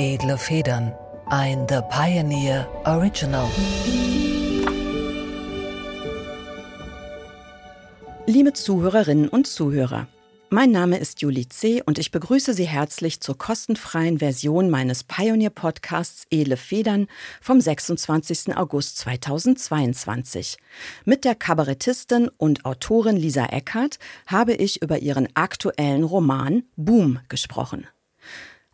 Edle Federn. Ein The Pioneer Original. Liebe Zuhörerinnen und Zuhörer, mein Name ist Julie C. und ich begrüße Sie herzlich zur kostenfreien Version meines Pioneer-Podcasts Edle Federn vom 26. August 2022. Mit der Kabarettistin und Autorin Lisa Eckert habe ich über ihren aktuellen Roman Boom gesprochen.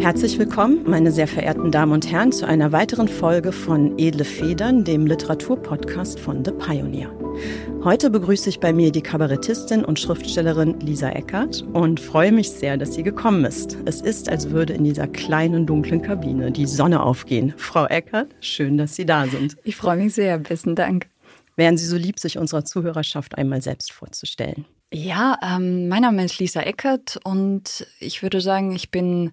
Herzlich willkommen, meine sehr verehrten Damen und Herren, zu einer weiteren Folge von Edle Federn, dem Literaturpodcast von The Pioneer. Heute begrüße ich bei mir die Kabarettistin und Schriftstellerin Lisa Eckert und freue mich sehr, dass sie gekommen ist. Es ist, als würde in dieser kleinen, dunklen Kabine die Sonne aufgehen. Frau Eckert, schön, dass Sie da sind. Ich freue mich sehr. Besten Dank. Wären Sie so lieb, sich unserer Zuhörerschaft einmal selbst vorzustellen? Ja, ähm, mein Name ist Lisa Eckert und ich würde sagen, ich bin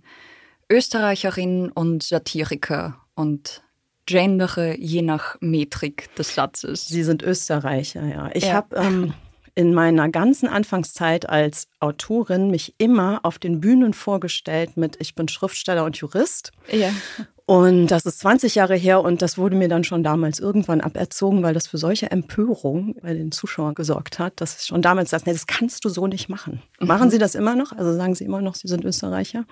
Österreicherin und Satiriker und gendere je nach Metrik des Satzes. Sie sind Österreicher, ja. Ich ja. habe ähm, in meiner ganzen Anfangszeit als Autorin mich immer auf den Bühnen vorgestellt mit Ich bin Schriftsteller und Jurist. Ja. Und das ist 20 Jahre her und das wurde mir dann schon damals irgendwann aberzogen, weil das für solche Empörung bei den Zuschauern gesorgt hat, dass ich schon damals sagte, nee, das kannst du so nicht machen. Mhm. Machen Sie das immer noch? Also sagen Sie immer noch, Sie sind Österreicher?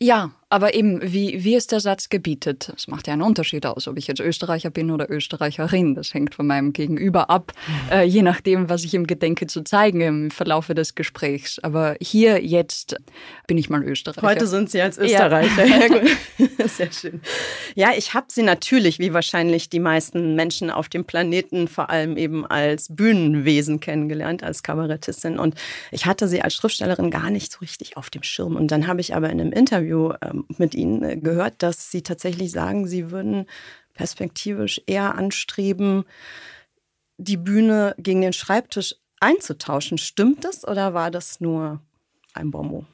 Ja, aber eben, wie, wie es der Satz gebietet, es macht ja einen Unterschied aus, ob ich jetzt Österreicher bin oder Österreicherin. Das hängt von meinem Gegenüber ab, mhm. äh, je nachdem, was ich ihm gedenke zu zeigen im Verlaufe des Gesprächs. Aber hier jetzt bin ich mal Österreicher. Heute sind Sie als Österreicher. Ja. Sehr schön. Ja, ich habe Sie natürlich, wie wahrscheinlich die meisten Menschen auf dem Planeten, vor allem eben als Bühnenwesen kennengelernt, als Kabarettistin. Und ich hatte Sie als Schriftstellerin gar nicht so richtig auf dem Schirm. Und dann habe ich aber in einem Interview Interview ähm, mit Ihnen äh, gehört, dass Sie tatsächlich sagen, Sie würden perspektivisch eher anstreben, die Bühne gegen den Schreibtisch einzutauschen. Stimmt das oder war das nur ein Bonmot?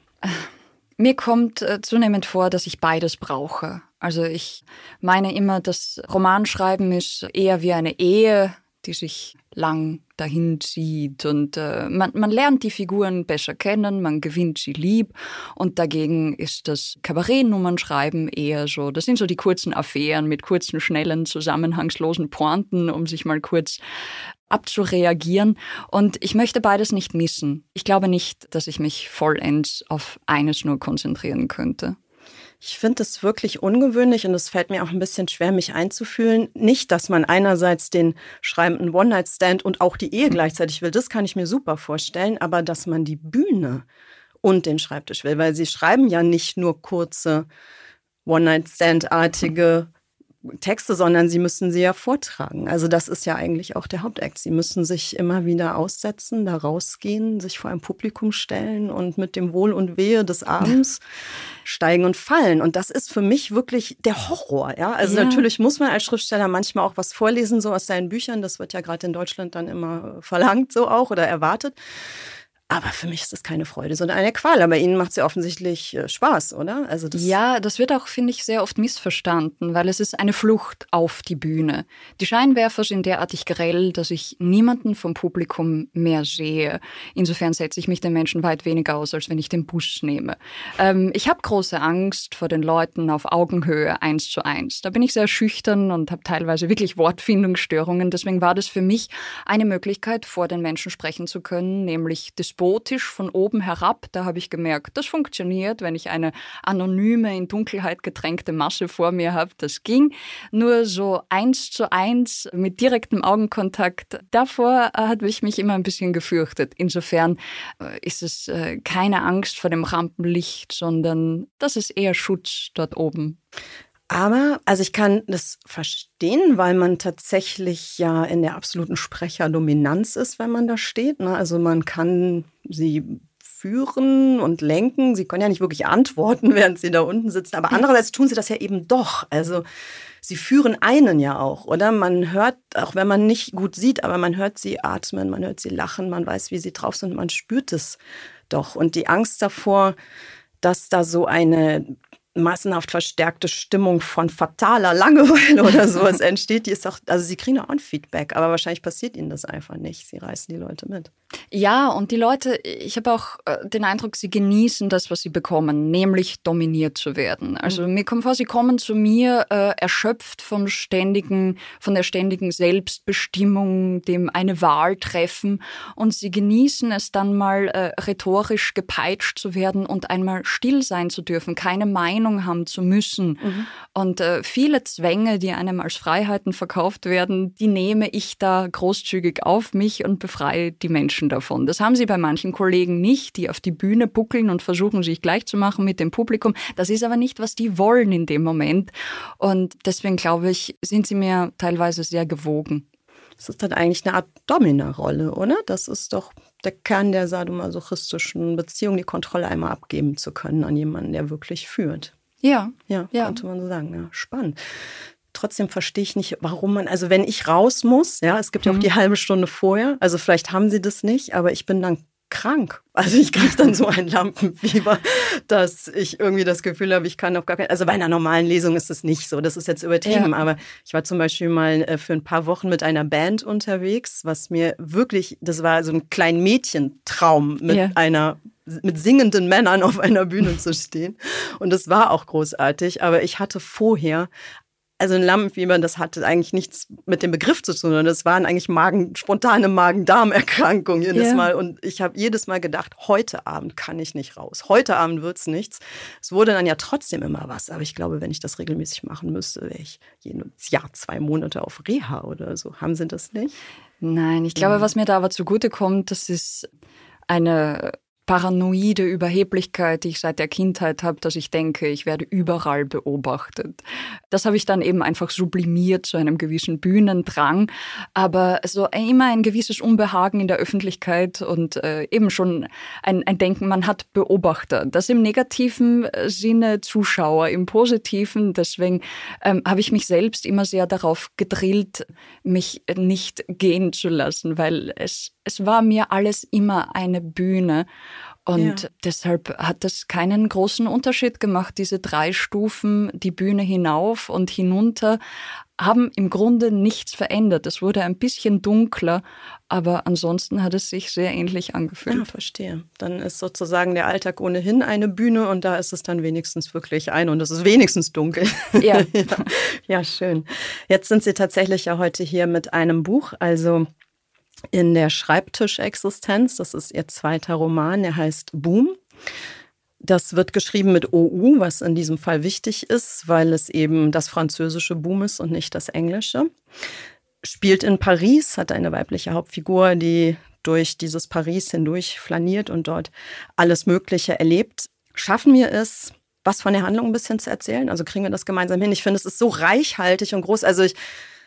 Mir kommt äh, zunehmend vor, dass ich beides brauche. Also ich meine immer, das Romanschreiben ist eher wie eine Ehe, die sich lang dahin zieht und äh, man, man lernt die Figuren besser kennen, man gewinnt sie lieb und dagegen ist das Kabarettnummernschreiben eher so, das sind so die kurzen Affären mit kurzen, schnellen, zusammenhangslosen Pointen, um sich mal kurz abzureagieren. Und ich möchte beides nicht missen. Ich glaube nicht, dass ich mich vollends auf eines nur konzentrieren könnte. Ich finde es wirklich ungewöhnlich und es fällt mir auch ein bisschen schwer, mich einzufühlen. Nicht, dass man einerseits den schreibenden One-Night-Stand und auch die Ehe gleichzeitig will, das kann ich mir super vorstellen, aber dass man die Bühne und den Schreibtisch will, weil sie schreiben ja nicht nur kurze One-Night-Stand-artige Texte, sondern sie müssen sie ja vortragen. Also das ist ja eigentlich auch der Hauptakt. Sie müssen sich immer wieder aussetzen, da rausgehen, sich vor ein Publikum stellen und mit dem Wohl und Wehe des Abends steigen und fallen. Und das ist für mich wirklich der Horror. Ja? Also ja. natürlich muss man als Schriftsteller manchmal auch was vorlesen, so aus seinen Büchern. Das wird ja gerade in Deutschland dann immer verlangt, so auch oder erwartet. Aber für mich ist das keine Freude, sondern eine Qual. Aber Ihnen macht es ja offensichtlich äh, Spaß, oder? Also das ja, das wird auch, finde ich, sehr oft missverstanden, weil es ist eine Flucht auf die Bühne. Die Scheinwerfer sind derartig grell, dass ich niemanden vom Publikum mehr sehe. Insofern setze ich mich den Menschen weit weniger aus, als wenn ich den Bus nehme. Ähm, ich habe große Angst vor den Leuten auf Augenhöhe eins zu eins. Da bin ich sehr schüchtern und habe teilweise wirklich Wortfindungsstörungen. Deswegen war das für mich eine Möglichkeit, vor den Menschen sprechen zu können, nämlich das despotisch von oben herab. Da habe ich gemerkt, das funktioniert, wenn ich eine anonyme, in Dunkelheit getränkte Masse vor mir habe. Das ging. Nur so eins zu eins mit direktem Augenkontakt, davor äh, hatte ich mich immer ein bisschen gefürchtet. Insofern äh, ist es äh, keine Angst vor dem Rampenlicht, sondern das ist eher Schutz dort oben. Aber, also ich kann das verstehen, weil man tatsächlich ja in der absoluten Sprecherdominanz ist, wenn man da steht. Ne? Also man kann sie führen und lenken. Sie können ja nicht wirklich antworten, während sie da unten sitzen. Aber andererseits tun sie das ja eben doch. Also sie führen einen ja auch, oder? Man hört, auch wenn man nicht gut sieht, aber man hört sie atmen, man hört sie lachen, man weiß, wie sie drauf sind, man spürt es doch. Und die Angst davor, dass da so eine massenhaft verstärkte Stimmung von fataler Langeweile oder sowas entsteht, die ist auch, also sie kriegen auch ein Feedback, aber wahrscheinlich passiert ihnen das einfach nicht. Sie reißen die Leute mit. Ja, und die Leute, ich habe auch äh, den Eindruck, sie genießen das, was sie bekommen, nämlich dominiert zu werden. Also mhm. mir kommt vor, sie kommen zu mir äh, erschöpft vom ständigen, von der ständigen Selbstbestimmung, dem eine Wahl treffen und sie genießen es dann mal äh, rhetorisch gepeitscht zu werden und einmal still sein zu dürfen, keine Meinung haben zu müssen. Mhm. Und äh, viele Zwänge, die einem als Freiheiten verkauft werden, die nehme ich da großzügig auf mich und befreie die Menschen. Menschen davon. Das haben sie bei manchen Kollegen nicht, die auf die Bühne buckeln und versuchen, sich gleich zu machen mit dem Publikum. Das ist aber nicht, was die wollen in dem Moment. Und deswegen glaube ich, sind sie mir teilweise sehr gewogen. Das ist dann eigentlich eine Art Domina-Rolle, oder? Das ist doch der Kern der sadomasochistischen Beziehung, die Kontrolle einmal abgeben zu können an jemanden, der wirklich führt. Ja. Ja, ja. könnte man so sagen. Ja, spannend trotzdem verstehe ich nicht, warum man, also wenn ich raus muss, ja, es gibt ja auch mhm. die halbe Stunde vorher, also vielleicht haben sie das nicht, aber ich bin dann krank. Also ich kriege dann so ein Lampenfieber, dass ich irgendwie das Gefühl habe, ich kann auf gar keinen, also bei einer normalen Lesung ist es nicht so, das ist jetzt übertrieben, ja. aber ich war zum Beispiel mal äh, für ein paar Wochen mit einer Band unterwegs, was mir wirklich, das war so ein kleiner Mädchentraum mit ja. einer mit singenden Männern auf einer Bühne zu stehen. Und das war auch großartig. Aber ich hatte vorher also ein Lampenfieber, das hatte eigentlich nichts mit dem Begriff zu tun, sondern das waren eigentlich Magen, spontane Magen-Darm-Erkrankungen jedes yeah. Mal. Und ich habe jedes Mal gedacht, heute Abend kann ich nicht raus. Heute Abend wird es nichts. Es wurde dann ja trotzdem immer was. Aber ich glaube, wenn ich das regelmäßig machen müsste, wäre ich jedes Jahr zwei Monate auf Reha oder so. Haben Sie das nicht? Nein, ich glaube, was mir da aber zugute kommt, das ist eine paranoide Überheblichkeit, die ich seit der Kindheit habe, dass ich denke, ich werde überall beobachtet. Das habe ich dann eben einfach sublimiert zu einem gewissen Bühnendrang, aber so immer ein gewisses Unbehagen in der Öffentlichkeit und äh, eben schon ein, ein Denken, man hat Beobachter. Das im negativen äh, Sinne Zuschauer, im positiven. Deswegen ähm, habe ich mich selbst immer sehr darauf gedrillt, mich nicht gehen zu lassen, weil es, es war mir alles immer eine Bühne. Und ja. deshalb hat das keinen großen Unterschied gemacht. Diese drei Stufen, die Bühne hinauf und hinunter, haben im Grunde nichts verändert. Es wurde ein bisschen dunkler, aber ansonsten hat es sich sehr ähnlich angefühlt. Ja, verstehe. Dann ist sozusagen der Alltag ohnehin eine Bühne und da ist es dann wenigstens wirklich ein und es ist wenigstens dunkel. Ja. ja. ja, schön. Jetzt sind Sie tatsächlich ja heute hier mit einem Buch, also in der Schreibtischexistenz. Das ist ihr zweiter Roman, der heißt Boom. Das wird geschrieben mit OU, was in diesem Fall wichtig ist, weil es eben das französische Boom ist und nicht das englische. Spielt in Paris, hat eine weibliche Hauptfigur, die durch dieses Paris hindurch flaniert und dort alles Mögliche erlebt. Schaffen wir es, was von der Handlung ein bisschen zu erzählen? Also kriegen wir das gemeinsam hin? Ich finde, es ist so reichhaltig und groß. Also ich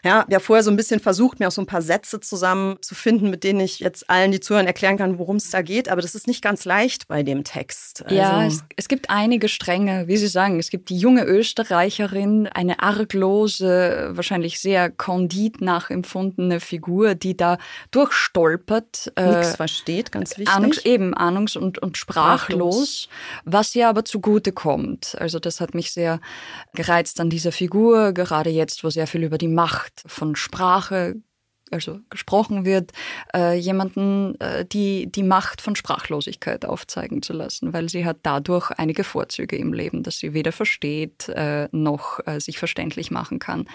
ja, ja vorher so ein bisschen versucht, mir auch so ein paar Sätze zusammenzufinden, mit denen ich jetzt allen, die zuhören, erklären kann, worum es da geht. Aber das ist nicht ganz leicht bei dem Text. Also ja, es, es, gibt einige Stränge, wie Sie sagen. Es gibt die junge Österreicherin, eine arglose, wahrscheinlich sehr kondit nachempfundene Figur, die da durchstolpert. Äh, Nichts versteht, ganz wichtig. Ahnungs, eben ahnungs- und, und sprachlos, was ihr aber zugute kommt. Also das hat mich sehr gereizt an dieser Figur, gerade jetzt, wo sehr viel über die Macht Macht von Sprache also gesprochen wird, äh, jemanden äh, die, die Macht von Sprachlosigkeit aufzeigen zu lassen, weil sie hat dadurch einige Vorzüge im Leben, dass sie weder versteht äh, noch äh, sich verständlich machen kann.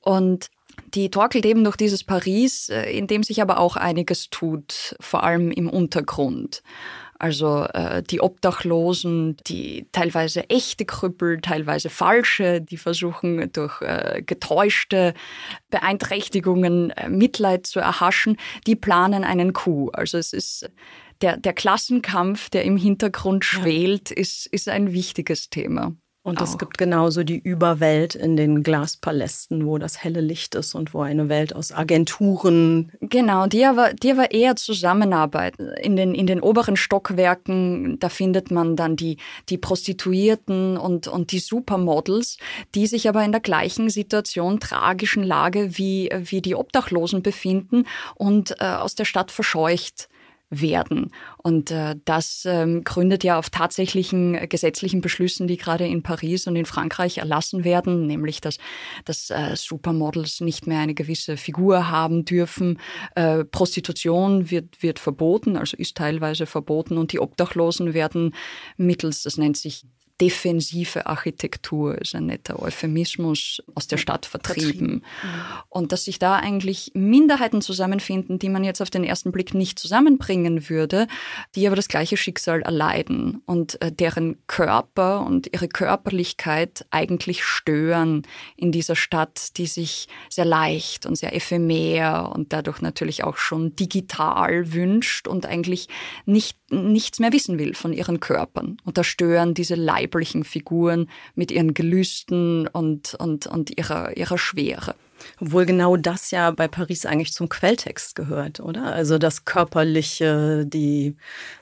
Und die torkelt eben durch dieses Paris, äh, in dem sich aber auch einiges tut, vor allem im Untergrund. Also äh, die Obdachlosen, die teilweise echte Krüppel, teilweise falsche, die versuchen durch äh, getäuschte Beeinträchtigungen äh, Mitleid zu erhaschen, die planen einen Coup. Also es ist der, der Klassenkampf, der im Hintergrund schwelt, ist, ist ein wichtiges Thema. Und es gibt genauso die Überwelt in den Glaspalästen, wo das helle Licht ist und wo eine Welt aus Agenturen. Genau, die aber, die aber eher zusammenarbeiten. In den, in den oberen Stockwerken, da findet man dann die, die Prostituierten und, und die Supermodels, die sich aber in der gleichen Situation, tragischen Lage wie, wie die Obdachlosen befinden und äh, aus der Stadt verscheucht werden. Und äh, das ähm, gründet ja auf tatsächlichen äh, gesetzlichen Beschlüssen, die gerade in Paris und in Frankreich erlassen werden, nämlich dass, dass äh, Supermodels nicht mehr eine gewisse Figur haben dürfen. Äh, Prostitution wird, wird verboten, also ist teilweise verboten und die Obdachlosen werden mittels, das nennt sich defensive Architektur, ist ein netter Euphemismus, aus der Stadt vertrieben. Und dass sich da eigentlich Minderheiten zusammenfinden, die man jetzt auf den ersten Blick nicht zusammenbringen würde, die aber das gleiche Schicksal erleiden und äh, deren Körper und ihre Körperlichkeit eigentlich stören in dieser Stadt, die sich sehr leicht und sehr ephemer und dadurch natürlich auch schon digital wünscht und eigentlich nicht, nichts mehr wissen will von ihren Körpern. Und da stören diese Leib weiblichen Figuren mit ihren Gelüsten und, und, und ihrer, ihrer Schwere. Obwohl genau das ja bei Paris eigentlich zum Quelltext gehört, oder? Also das Körperliche, die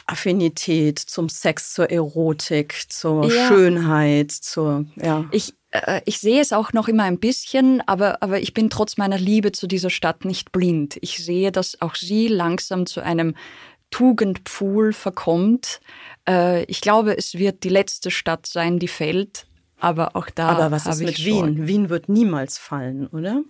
Affinität zum Sex, zur Erotik, zur ja. Schönheit, zur, ja. Ich, äh, ich sehe es auch noch immer ein bisschen, aber, aber ich bin trotz meiner Liebe zu dieser Stadt nicht blind. Ich sehe, dass auch sie langsam zu einem Tugendpfuhl verkommt. Äh, ich glaube, es wird die letzte Stadt sein, die fällt. Aber auch da. Aber was ist mit Wien? Wien wird niemals fallen, oder?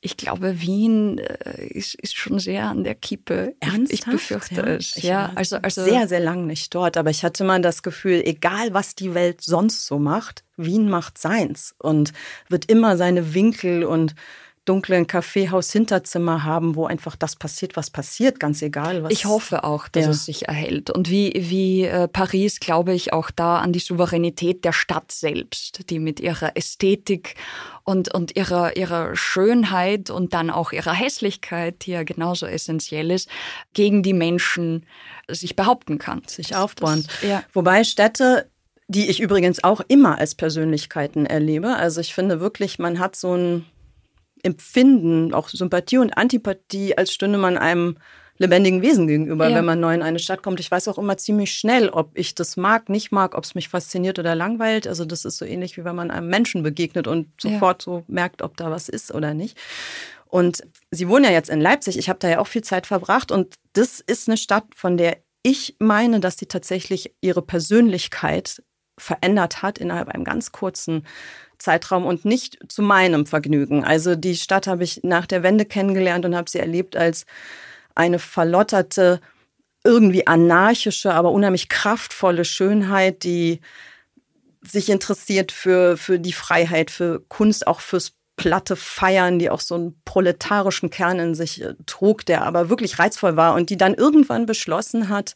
Ich glaube, Wien äh, ist, ist schon sehr an der Kippe. Ernsthaft? Ich, ich befürchte ja, es. Ich ja, also, also sehr, sehr lang nicht dort. Aber ich hatte mal das Gefühl, egal was die Welt sonst so macht, Wien macht seins und wird immer seine Winkel und dunklen Kaffeehaus-Hinterzimmer haben, wo einfach das passiert, was passiert, ganz egal. Was ich hoffe auch, dass ja. es sich erhält. Und wie, wie äh, Paris glaube ich auch da an die Souveränität der Stadt selbst, die mit ihrer Ästhetik und, und ihrer, ihrer Schönheit und dann auch ihrer Hässlichkeit, die ja genauso essentiell ist, gegen die Menschen sich behaupten kann. Sich aufbauen. Das, ja. Wobei Städte die ich übrigens auch immer als Persönlichkeiten erlebe. Also ich finde wirklich, man hat so ein Empfinden, auch Sympathie und Antipathie, als stünde man einem lebendigen Wesen gegenüber, ja. wenn man neu in eine Stadt kommt. Ich weiß auch immer ziemlich schnell, ob ich das mag, nicht mag, ob es mich fasziniert oder langweilt. Also das ist so ähnlich wie wenn man einem Menschen begegnet und sofort ja. so merkt, ob da was ist oder nicht. Und Sie wohnen ja jetzt in Leipzig. Ich habe da ja auch viel Zeit verbracht und das ist eine Stadt, von der ich meine, dass sie tatsächlich ihre Persönlichkeit verändert hat innerhalb einem ganz kurzen Zeitraum und nicht zu meinem Vergnügen. Also die Stadt habe ich nach der Wende kennengelernt und habe sie erlebt als eine verlotterte, irgendwie anarchische, aber unheimlich kraftvolle Schönheit, die sich interessiert für, für die Freiheit, für Kunst, auch fürs platte Feiern, die auch so einen proletarischen Kern in sich äh, trug, der aber wirklich reizvoll war und die dann irgendwann beschlossen hat,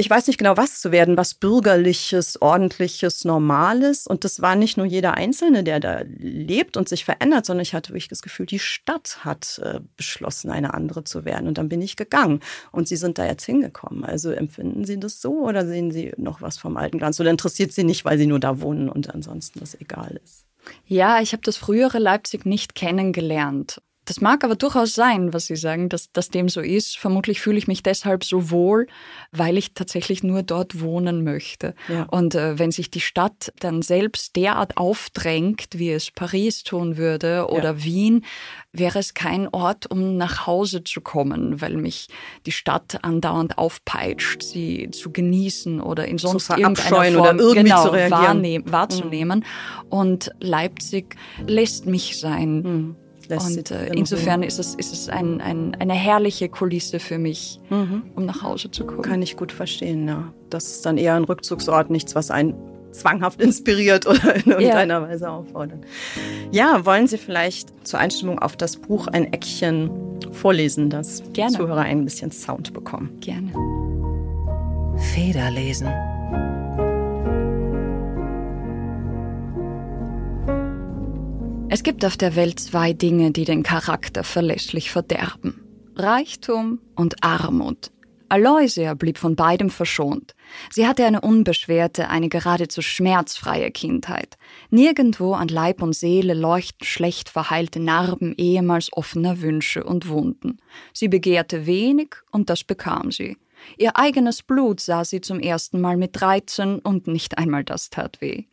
ich weiß nicht genau, was zu werden, was bürgerliches, ordentliches, normales. Und das war nicht nur jeder Einzelne, der da lebt und sich verändert, sondern ich hatte wirklich das Gefühl, die Stadt hat äh, beschlossen, eine andere zu werden. Und dann bin ich gegangen. Und Sie sind da jetzt hingekommen. Also empfinden Sie das so oder sehen Sie noch was vom alten Glanz? Oder interessiert Sie nicht, weil Sie nur da wohnen und ansonsten das egal ist? Ja, ich habe das frühere Leipzig nicht kennengelernt. Das mag aber durchaus sein, was Sie sagen, dass, dass dem so ist. Vermutlich fühle ich mich deshalb so wohl, weil ich tatsächlich nur dort wohnen möchte. Ja. Und äh, wenn sich die Stadt dann selbst derart aufdrängt, wie es Paris tun würde oder ja. Wien, wäre es kein Ort, um nach Hause zu kommen, weil mich die Stadt andauernd aufpeitscht, sie zu genießen oder in sonst zu irgendeiner Form oder irgendwie genau, zu reagieren. wahrzunehmen. Mhm. Und Leipzig lässt mich sein. Mhm und äh, insofern ist es, ist es ein, ein, eine herrliche Kulisse für mich, mhm. um nach Hause zu kommen. Kann ich gut verstehen, ja. Das ist dann eher ein Rückzugsort, nichts, was einen zwanghaft inspiriert oder in irgendeiner ja. Weise auffordert. Ja, wollen Sie vielleicht zur Einstimmung auf das Buch ein Eckchen vorlesen, dass Gerne. Zuhörer ein bisschen Sound bekommen? Gerne. Federlesen. Es gibt auf der Welt zwei Dinge, die den Charakter verlässlich verderben. Reichtum und Armut. Aloysia blieb von beidem verschont. Sie hatte eine unbeschwerte, eine geradezu schmerzfreie Kindheit. Nirgendwo an Leib und Seele leuchten schlecht verheilte Narben ehemals offener Wünsche und Wunden. Sie begehrte wenig und das bekam sie. Ihr eigenes Blut sah sie zum ersten Mal mit 13 und nicht einmal das tat weh.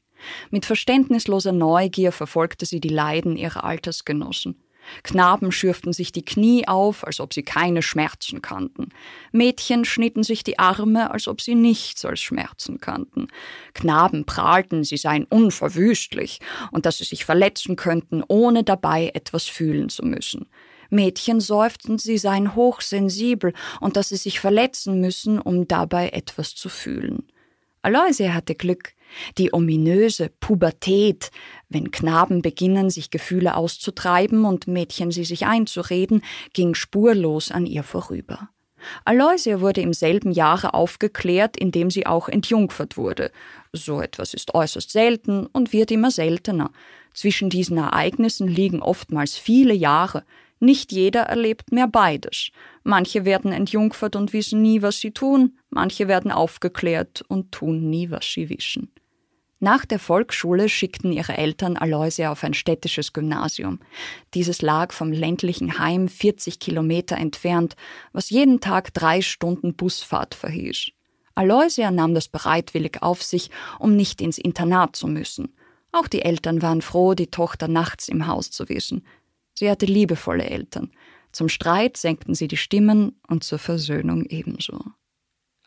Mit verständnisloser Neugier verfolgte sie die Leiden ihrer Altersgenossen. Knaben schürften sich die Knie auf, als ob sie keine Schmerzen kannten. Mädchen schnitten sich die Arme, als ob sie nichts als Schmerzen kannten. Knaben prahlten, sie seien unverwüstlich und dass sie sich verletzen könnten, ohne dabei etwas fühlen zu müssen. Mädchen seufzten, sie seien hochsensibel und dass sie sich verletzen müssen, um dabei etwas zu fühlen. Aloysia hatte Glück. Die ominöse Pubertät, wenn Knaben beginnen, sich Gefühle auszutreiben und Mädchen sie sich einzureden, ging spurlos an ihr vorüber. Aloysia wurde im selben Jahre aufgeklärt, indem sie auch entjungfert wurde. So etwas ist äußerst selten und wird immer seltener. Zwischen diesen Ereignissen liegen oftmals viele Jahre. Nicht jeder erlebt mehr beides. Manche werden entjungfert und wissen nie, was sie tun, manche werden aufgeklärt und tun nie, was sie wissen. Nach der Volksschule schickten ihre Eltern Aloysia auf ein städtisches Gymnasium. Dieses lag vom ländlichen Heim 40 Kilometer entfernt, was jeden Tag drei Stunden Busfahrt verhieß. Aloysia nahm das bereitwillig auf sich, um nicht ins Internat zu müssen. Auch die Eltern waren froh, die Tochter nachts im Haus zu wissen. Sie hatte liebevolle Eltern. Zum Streit senkten sie die Stimmen und zur Versöhnung ebenso.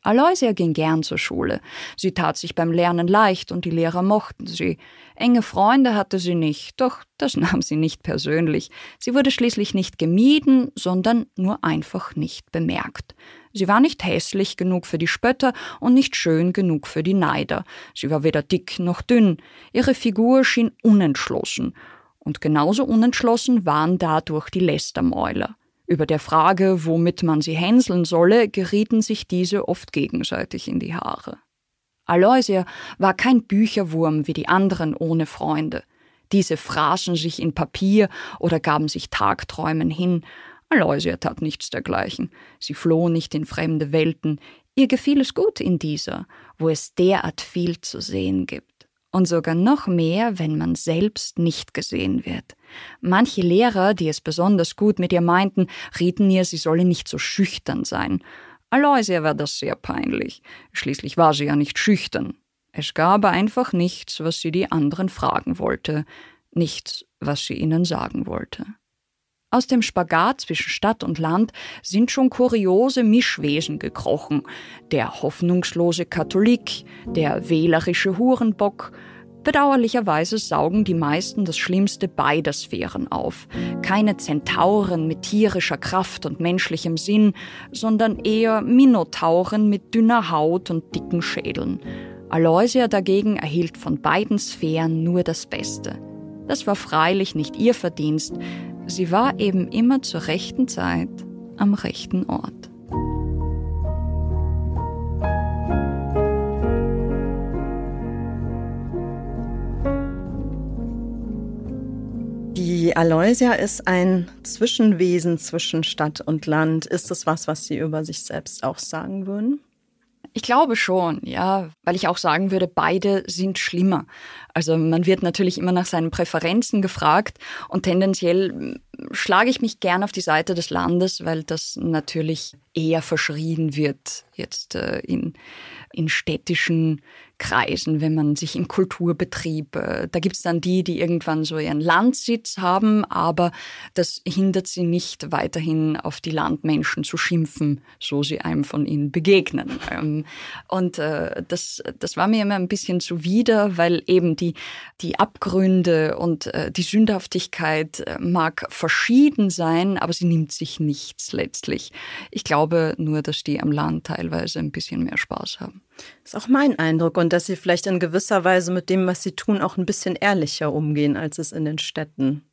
Aloysia ging gern zur Schule. Sie tat sich beim Lernen leicht und die Lehrer mochten sie. Enge Freunde hatte sie nicht, doch das nahm sie nicht persönlich. Sie wurde schließlich nicht gemieden, sondern nur einfach nicht bemerkt. Sie war nicht hässlich genug für die Spötter und nicht schön genug für die Neider. Sie war weder dick noch dünn. Ihre Figur schien unentschlossen. Und genauso unentschlossen waren dadurch die Lästermäuler. Über der Frage, womit man sie hänseln solle, gerieten sich diese oft gegenseitig in die Haare. Aloysia war kein Bücherwurm wie die anderen ohne Freunde. Diese fraßen sich in Papier oder gaben sich Tagträumen hin. Aloysia tat nichts dergleichen. Sie floh nicht in fremde Welten. Ihr gefiel es gut in dieser, wo es derart viel zu sehen gibt und sogar noch mehr, wenn man selbst nicht gesehen wird. Manche Lehrer, die es besonders gut mit ihr meinten, rieten ihr, sie solle nicht so schüchtern sein. Aloysia war das sehr peinlich. Schließlich war sie ja nicht schüchtern. Es gab einfach nichts, was sie die anderen fragen wollte, nichts, was sie ihnen sagen wollte. Aus dem Spagat zwischen Stadt und Land sind schon kuriose Mischwesen gekrochen. Der hoffnungslose Katholik, der wählerische Hurenbock. Bedauerlicherweise saugen die meisten das Schlimmste beider Sphären auf. Keine Zentauren mit tierischer Kraft und menschlichem Sinn, sondern eher Minotauren mit dünner Haut und dicken Schädeln. Aloysia dagegen erhielt von beiden Sphären nur das Beste. Das war freilich nicht ihr Verdienst, Sie war eben immer zur rechten Zeit am rechten Ort. Die Aloysia ist ein Zwischenwesen zwischen Stadt und Land. Ist das was, was Sie über sich selbst auch sagen würden? Ich glaube schon, ja, weil ich auch sagen würde, beide sind schlimmer. Also man wird natürlich immer nach seinen Präferenzen gefragt und tendenziell hm, schlage ich mich gern auf die Seite des Landes, weil das natürlich eher verschrien wird jetzt äh, in, in städtischen Kreisen, wenn man sich im Kulturbetrieb, äh, da gibt es dann die, die irgendwann so ihren Landsitz haben, aber das hindert sie nicht, weiterhin auf die Landmenschen zu schimpfen, so sie einem von ihnen begegnen. Ähm, und äh, das, das war mir immer ein bisschen zuwider, weil eben die, die Abgründe und äh, die Sündhaftigkeit mag verschieden sein, aber sie nimmt sich nichts letztlich. Ich glaube nur, dass die am Land teilweise ein bisschen mehr Spaß haben. Das ist auch mein Eindruck und dass sie vielleicht in gewisser Weise mit dem, was sie tun, auch ein bisschen ehrlicher umgehen, als es in den Städten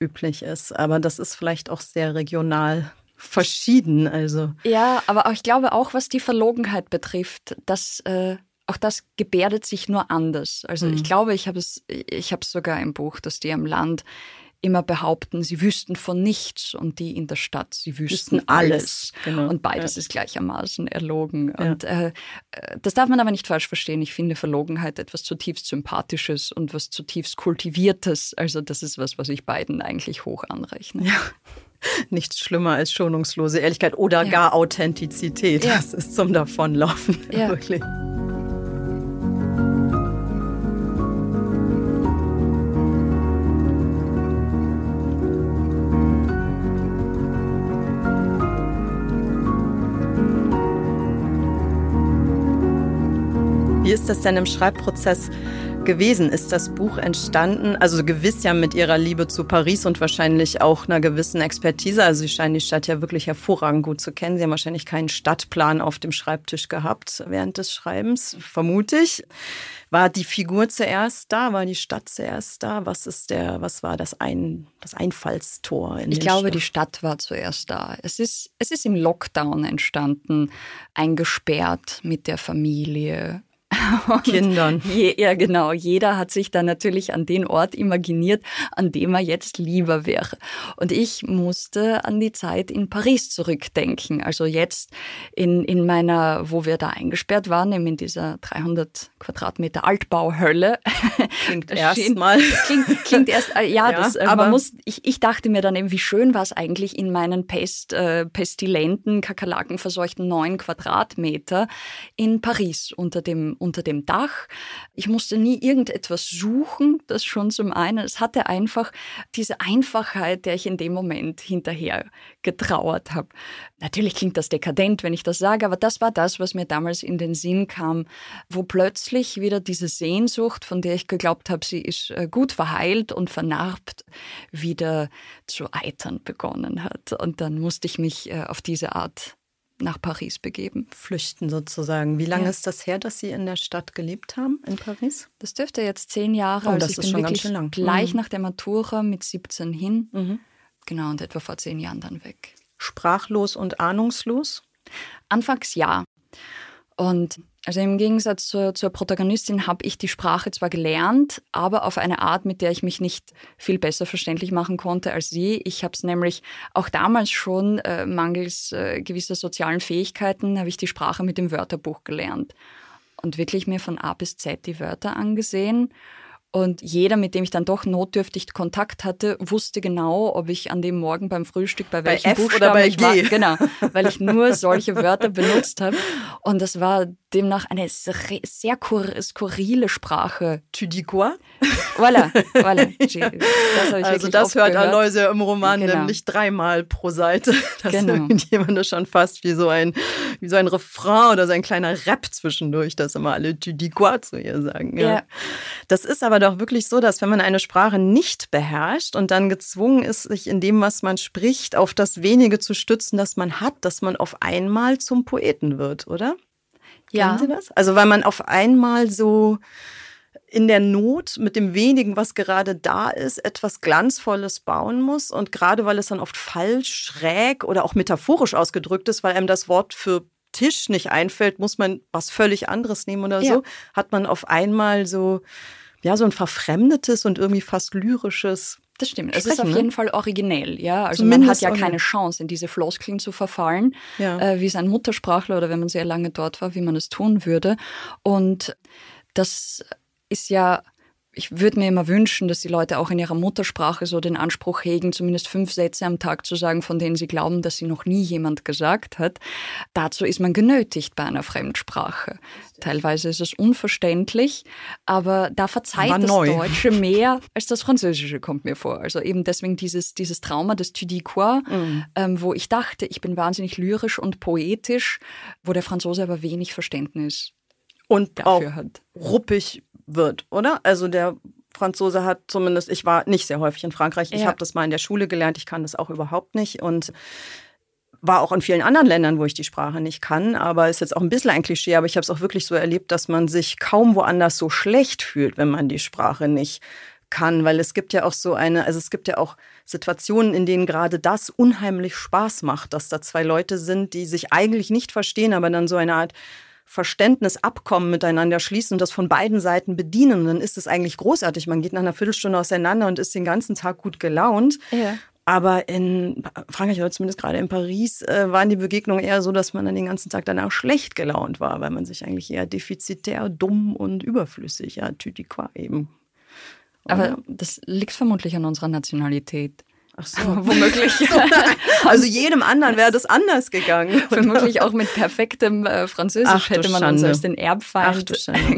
üblich ist. Aber das ist vielleicht auch sehr regional verschieden. Also ja, aber ich glaube auch, was die Verlogenheit betrifft, dass äh, auch das gebärdet sich nur anders. Also mhm. ich glaube, ich habe es, ich habe sogar im Buch, dass die am Land immer behaupten, sie wüssten von nichts und die in der Stadt, sie wüssten, alles. alles. Genau. Und beides ja. ist gleichermaßen erlogen. Ja. Und äh, das darf man aber nicht falsch verstehen. Ich finde Verlogenheit etwas zutiefst Sympathisches und was zutiefst Kultiviertes. Also das ist was, was ich beiden eigentlich hoch anrechne. Ja. Nichts schlimmer als schonungslose Ehrlichkeit oder gar Authentizität. Das ist zum Davonlaufen. Wirklich. Das denn im Schreibprozess gewesen? Ist das Buch entstanden, also gewiss ja mit Ihrer Liebe zu Paris und wahrscheinlich auch einer gewissen Expertise. Also Sie scheinen die Stadt ja wirklich hervorragend gut zu kennen. Sie haben wahrscheinlich keinen Stadtplan auf dem Schreibtisch gehabt während des Schreibens, vermute ich. War die Figur zuerst da? War die Stadt zuerst da? Was ist der, was war das, Ein, das Einfallstor? ich glaube, Stoff? die Stadt war zuerst da. Es ist, es ist im Lockdown entstanden, eingesperrt mit der Familie Kindern. Je, ja, genau. Jeder hat sich dann natürlich an den Ort imaginiert, an dem er jetzt lieber wäre. Und ich musste an die Zeit in Paris zurückdenken. Also jetzt in, in meiner, wo wir da eingesperrt waren, eben in dieser 300 Quadratmeter Altbauhölle. Klingt erstmal. Klingt, klingt erst, äh, ja, ja das, äh, aber muss, ich, ich dachte mir dann eben, wie schön war es eigentlich in meinen Pest, äh, pestilenten, kakerlakenverseuchten neun Quadratmeter in Paris unter dem unter dem Dach. Ich musste nie irgendetwas suchen, das schon zum einen. Es hatte einfach diese Einfachheit, der ich in dem Moment hinterher getrauert habe. Natürlich klingt das dekadent, wenn ich das sage, aber das war das, was mir damals in den Sinn kam, wo plötzlich wieder diese Sehnsucht, von der ich geglaubt habe, sie ist äh, gut verheilt und vernarbt, wieder zu eitern begonnen hat. Und dann musste ich mich äh, auf diese Art nach Paris begeben. Flüchten sozusagen. Wie lange ja. ist das her, dass Sie in der Stadt gelebt haben, in Paris? Das dürfte jetzt zehn Jahre. Oh, also das ich ist bin schon wirklich ganz schön lang. gleich mhm. nach der Matura mit 17 hin. Mhm. Genau, und etwa vor zehn Jahren dann weg. Sprachlos und ahnungslos? Anfangs ja. Und also im Gegensatz zur, zur Protagonistin habe ich die Sprache zwar gelernt, aber auf eine Art, mit der ich mich nicht viel besser verständlich machen konnte als sie. Ich habe es nämlich auch damals schon, äh, mangels äh, gewisser sozialen Fähigkeiten, habe ich die Sprache mit dem Wörterbuch gelernt. Und wirklich mir von A bis Z die Wörter angesehen und jeder, mit dem ich dann doch notdürftig Kontakt hatte, wusste genau, ob ich an dem Morgen beim Frühstück bei welchem bei Buchstaben oder bei ich war. Genau, weil ich nur solche Wörter benutzt habe. Und das war demnach eine sehr skurrile Sprache. Tu dis quoi? Voilà, voilà. Das also das hört gehört. Aloysia im Roman genau. nämlich dreimal pro Seite. Dass genau. irgendjemand das schon fast wie so ein wie so ein Refrain oder so ein kleiner Rap zwischendurch, dass immer alle tu dis quoi zu ihr sagen. Ja. ja. Das ist aber doch wirklich so, dass wenn man eine Sprache nicht beherrscht und dann gezwungen ist, sich in dem, was man spricht, auf das wenige zu stützen, das man hat, dass man auf einmal zum Poeten wird, oder? Ja. Kennen Sie das? Also weil man auf einmal so in der Not mit dem wenigen, was gerade da ist, etwas Glanzvolles bauen muss. Und gerade weil es dann oft falsch, schräg oder auch metaphorisch ausgedrückt ist, weil einem das Wort für Tisch nicht einfällt, muss man was völlig anderes nehmen oder ja. so, hat man auf einmal so ja, so ein verfremdetes und irgendwie fast lyrisches. Das stimmt. Es ist auf ne? jeden Fall originell, ja. Also Zumindest man hat ja keine Chance, in diese Floskeln zu verfallen, ja. äh, wie sein Muttersprachler oder wenn man sehr lange dort war, wie man es tun würde. Und das ist ja ich würde mir immer wünschen, dass die Leute auch in ihrer Muttersprache so den Anspruch hegen, zumindest fünf Sätze am Tag zu sagen, von denen sie glauben, dass sie noch nie jemand gesagt hat. Dazu ist man genötigt bei einer Fremdsprache. Teilweise ist es unverständlich, aber da verzeiht War das neu. Deutsche mehr als das Französische, kommt mir vor. Also eben deswegen dieses, dieses Trauma des Tu dis quoi, mhm. ähm, wo ich dachte, ich bin wahnsinnig lyrisch und poetisch, wo der Franzose aber wenig Verständnis und dafür auch hat. ruppig wird, oder? Also der Franzose hat zumindest, ich war nicht sehr häufig in Frankreich, ich ja. habe das mal in der Schule gelernt, ich kann das auch überhaupt nicht und war auch in vielen anderen Ländern, wo ich die Sprache nicht kann, aber ist jetzt auch ein bisschen ein Klischee, aber ich habe es auch wirklich so erlebt, dass man sich kaum woanders so schlecht fühlt, wenn man die Sprache nicht kann, weil es gibt ja auch so eine, also es gibt ja auch Situationen, in denen gerade das unheimlich Spaß macht, dass da zwei Leute sind, die sich eigentlich nicht verstehen, aber dann so eine Art Verständnisabkommen miteinander schließen und das von beiden Seiten bedienen. Und dann ist es eigentlich großartig. Man geht nach einer Viertelstunde auseinander und ist den ganzen Tag gut gelaunt. Ja. Aber in Frankreich oder zumindest gerade in Paris äh, waren die Begegnungen eher so, dass man dann den ganzen Tag danach schlecht gelaunt war, weil man sich eigentlich eher defizitär, dumm und überflüssig, ja, tütikwa eben. Aber das liegt vermutlich an unserer Nationalität. Ach so, womöglich. also jedem anderen wäre das anders gegangen. Vermutlich auch mit perfektem äh, Französisch Ach, hätte man Schande. uns als den Erbfeind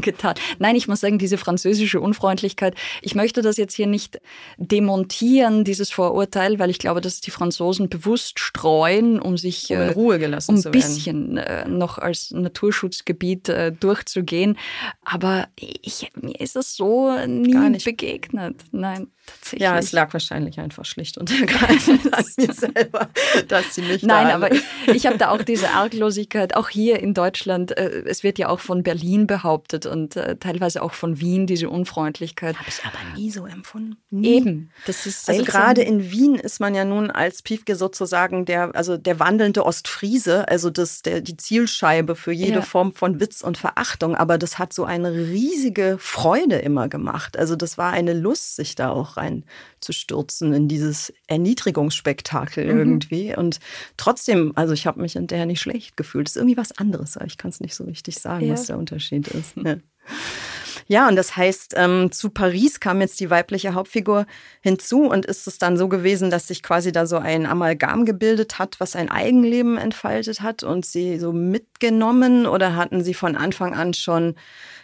getan. Nein, ich muss sagen, diese französische Unfreundlichkeit, ich möchte das jetzt hier nicht demontieren, dieses Vorurteil, weil ich glaube, dass die Franzosen bewusst streuen, um sich um in Ruhe gelassen um ein bisschen äh, noch als Naturschutzgebiet äh, durchzugehen. Aber ich, mir ist es so nie begegnet. Nein, tatsächlich. Ja, es lag wahrscheinlich einfach schlicht und und ergreifend an mir selber, dass sie mich Nein, aber ich, ich habe da auch diese Arglosigkeit, auch hier in Deutschland. Äh, es wird ja auch von Berlin behauptet und äh, teilweise auch von Wien, diese Unfreundlichkeit. Habe ich aber nie so empfunden. Nie. Eben, das ist Also gerade in Wien ist man ja nun als Piefke sozusagen der, also der wandelnde Ostfriese, also das, der, die Zielscheibe für jede ja. Form von Witz und Verachtung. Aber das hat so eine riesige Freude immer gemacht. Also das war eine Lust, sich da auch reinzustürzen in dieses Erniedrigungsspektakel mhm. irgendwie. Und trotzdem, also ich habe mich hinterher nicht schlecht gefühlt. Es ist irgendwie was anderes. Ich kann es nicht so richtig sagen, ja. was der Unterschied ist. Ja. Ja, und das heißt, ähm, zu Paris kam jetzt die weibliche Hauptfigur hinzu und ist es dann so gewesen, dass sich quasi da so ein Amalgam gebildet hat, was ein Eigenleben entfaltet hat und sie so mitgenommen oder hatten sie von Anfang an schon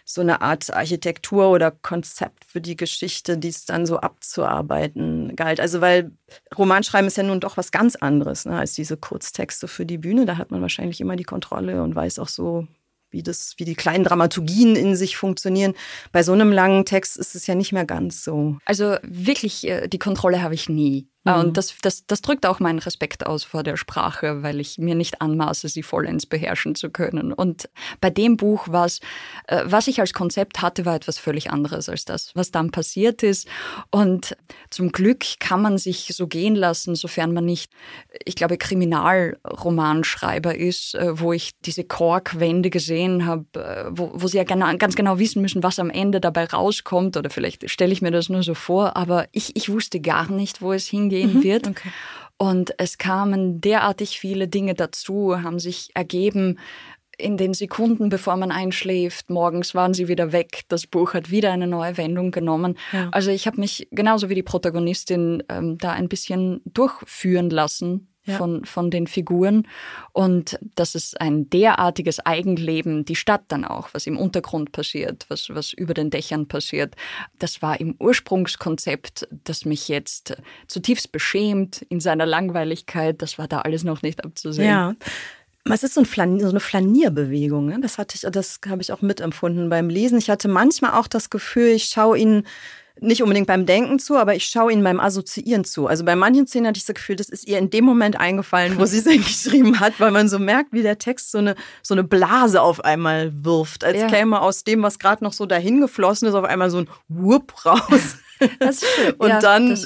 so eine Art Architektur oder Konzept für die Geschichte, die es dann so abzuarbeiten galt. Also weil Romanschreiben ist ja nun doch was ganz anderes ne, als diese Kurztexte für die Bühne. Da hat man wahrscheinlich immer die Kontrolle und weiß auch so, wie das, wie die kleinen Dramaturgien in sich funktionieren. Bei so einem langen Text ist es ja nicht mehr ganz so. Also wirklich, äh, die Kontrolle habe ich nie. Mhm. Und das, das, das drückt auch meinen Respekt aus vor der Sprache, weil ich mir nicht anmaße, sie vollends beherrschen zu können. Und bei dem Buch war es, äh, was ich als Konzept hatte, war etwas völlig anderes als das, was dann passiert ist. Und zum Glück kann man sich so gehen lassen, sofern man nicht, ich glaube, Kriminalromanschreiber ist, äh, wo ich diese Korkwände gesehen habe, äh, wo, wo sie ja genau, ganz genau wissen müssen, was am Ende dabei rauskommt. Oder vielleicht stelle ich mir das nur so vor, aber ich, ich wusste gar nicht, wo es hingeht gehen mhm, wird. Okay. Und es kamen derartig viele Dinge dazu, haben sich ergeben in den Sekunden, bevor man einschläft. Morgens waren sie wieder weg. Das Buch hat wieder eine neue Wendung genommen. Ja. Also ich habe mich genauso wie die Protagonistin ähm, da ein bisschen durchführen lassen ja. von, von den Figuren. Und das ist ein derartiges Eigenleben, die Stadt dann auch, was im Untergrund passiert, was, was über den Dächern passiert. Das war im Ursprungskonzept, das mich jetzt zutiefst beschämt in seiner Langweiligkeit. Das war da alles noch nicht abzusehen. Ja. Es ist so, ein so eine Flanierbewegung. Ne? Das hatte ich, das habe ich auch mitempfunden beim Lesen. Ich hatte manchmal auch das Gefühl, ich schaue ihnen nicht unbedingt beim Denken zu, aber ich schaue ihnen beim Assoziieren zu. Also bei manchen Szenen hatte ich das Gefühl, das ist ihr in dem Moment eingefallen, wo sie es geschrieben hat, weil man so merkt, wie der Text so eine, so eine Blase auf einmal wirft, als ja. käme aus dem, was gerade noch so dahin geflossen ist, auf einmal so ein Whoop raus. Das ist schön. Und ja, dann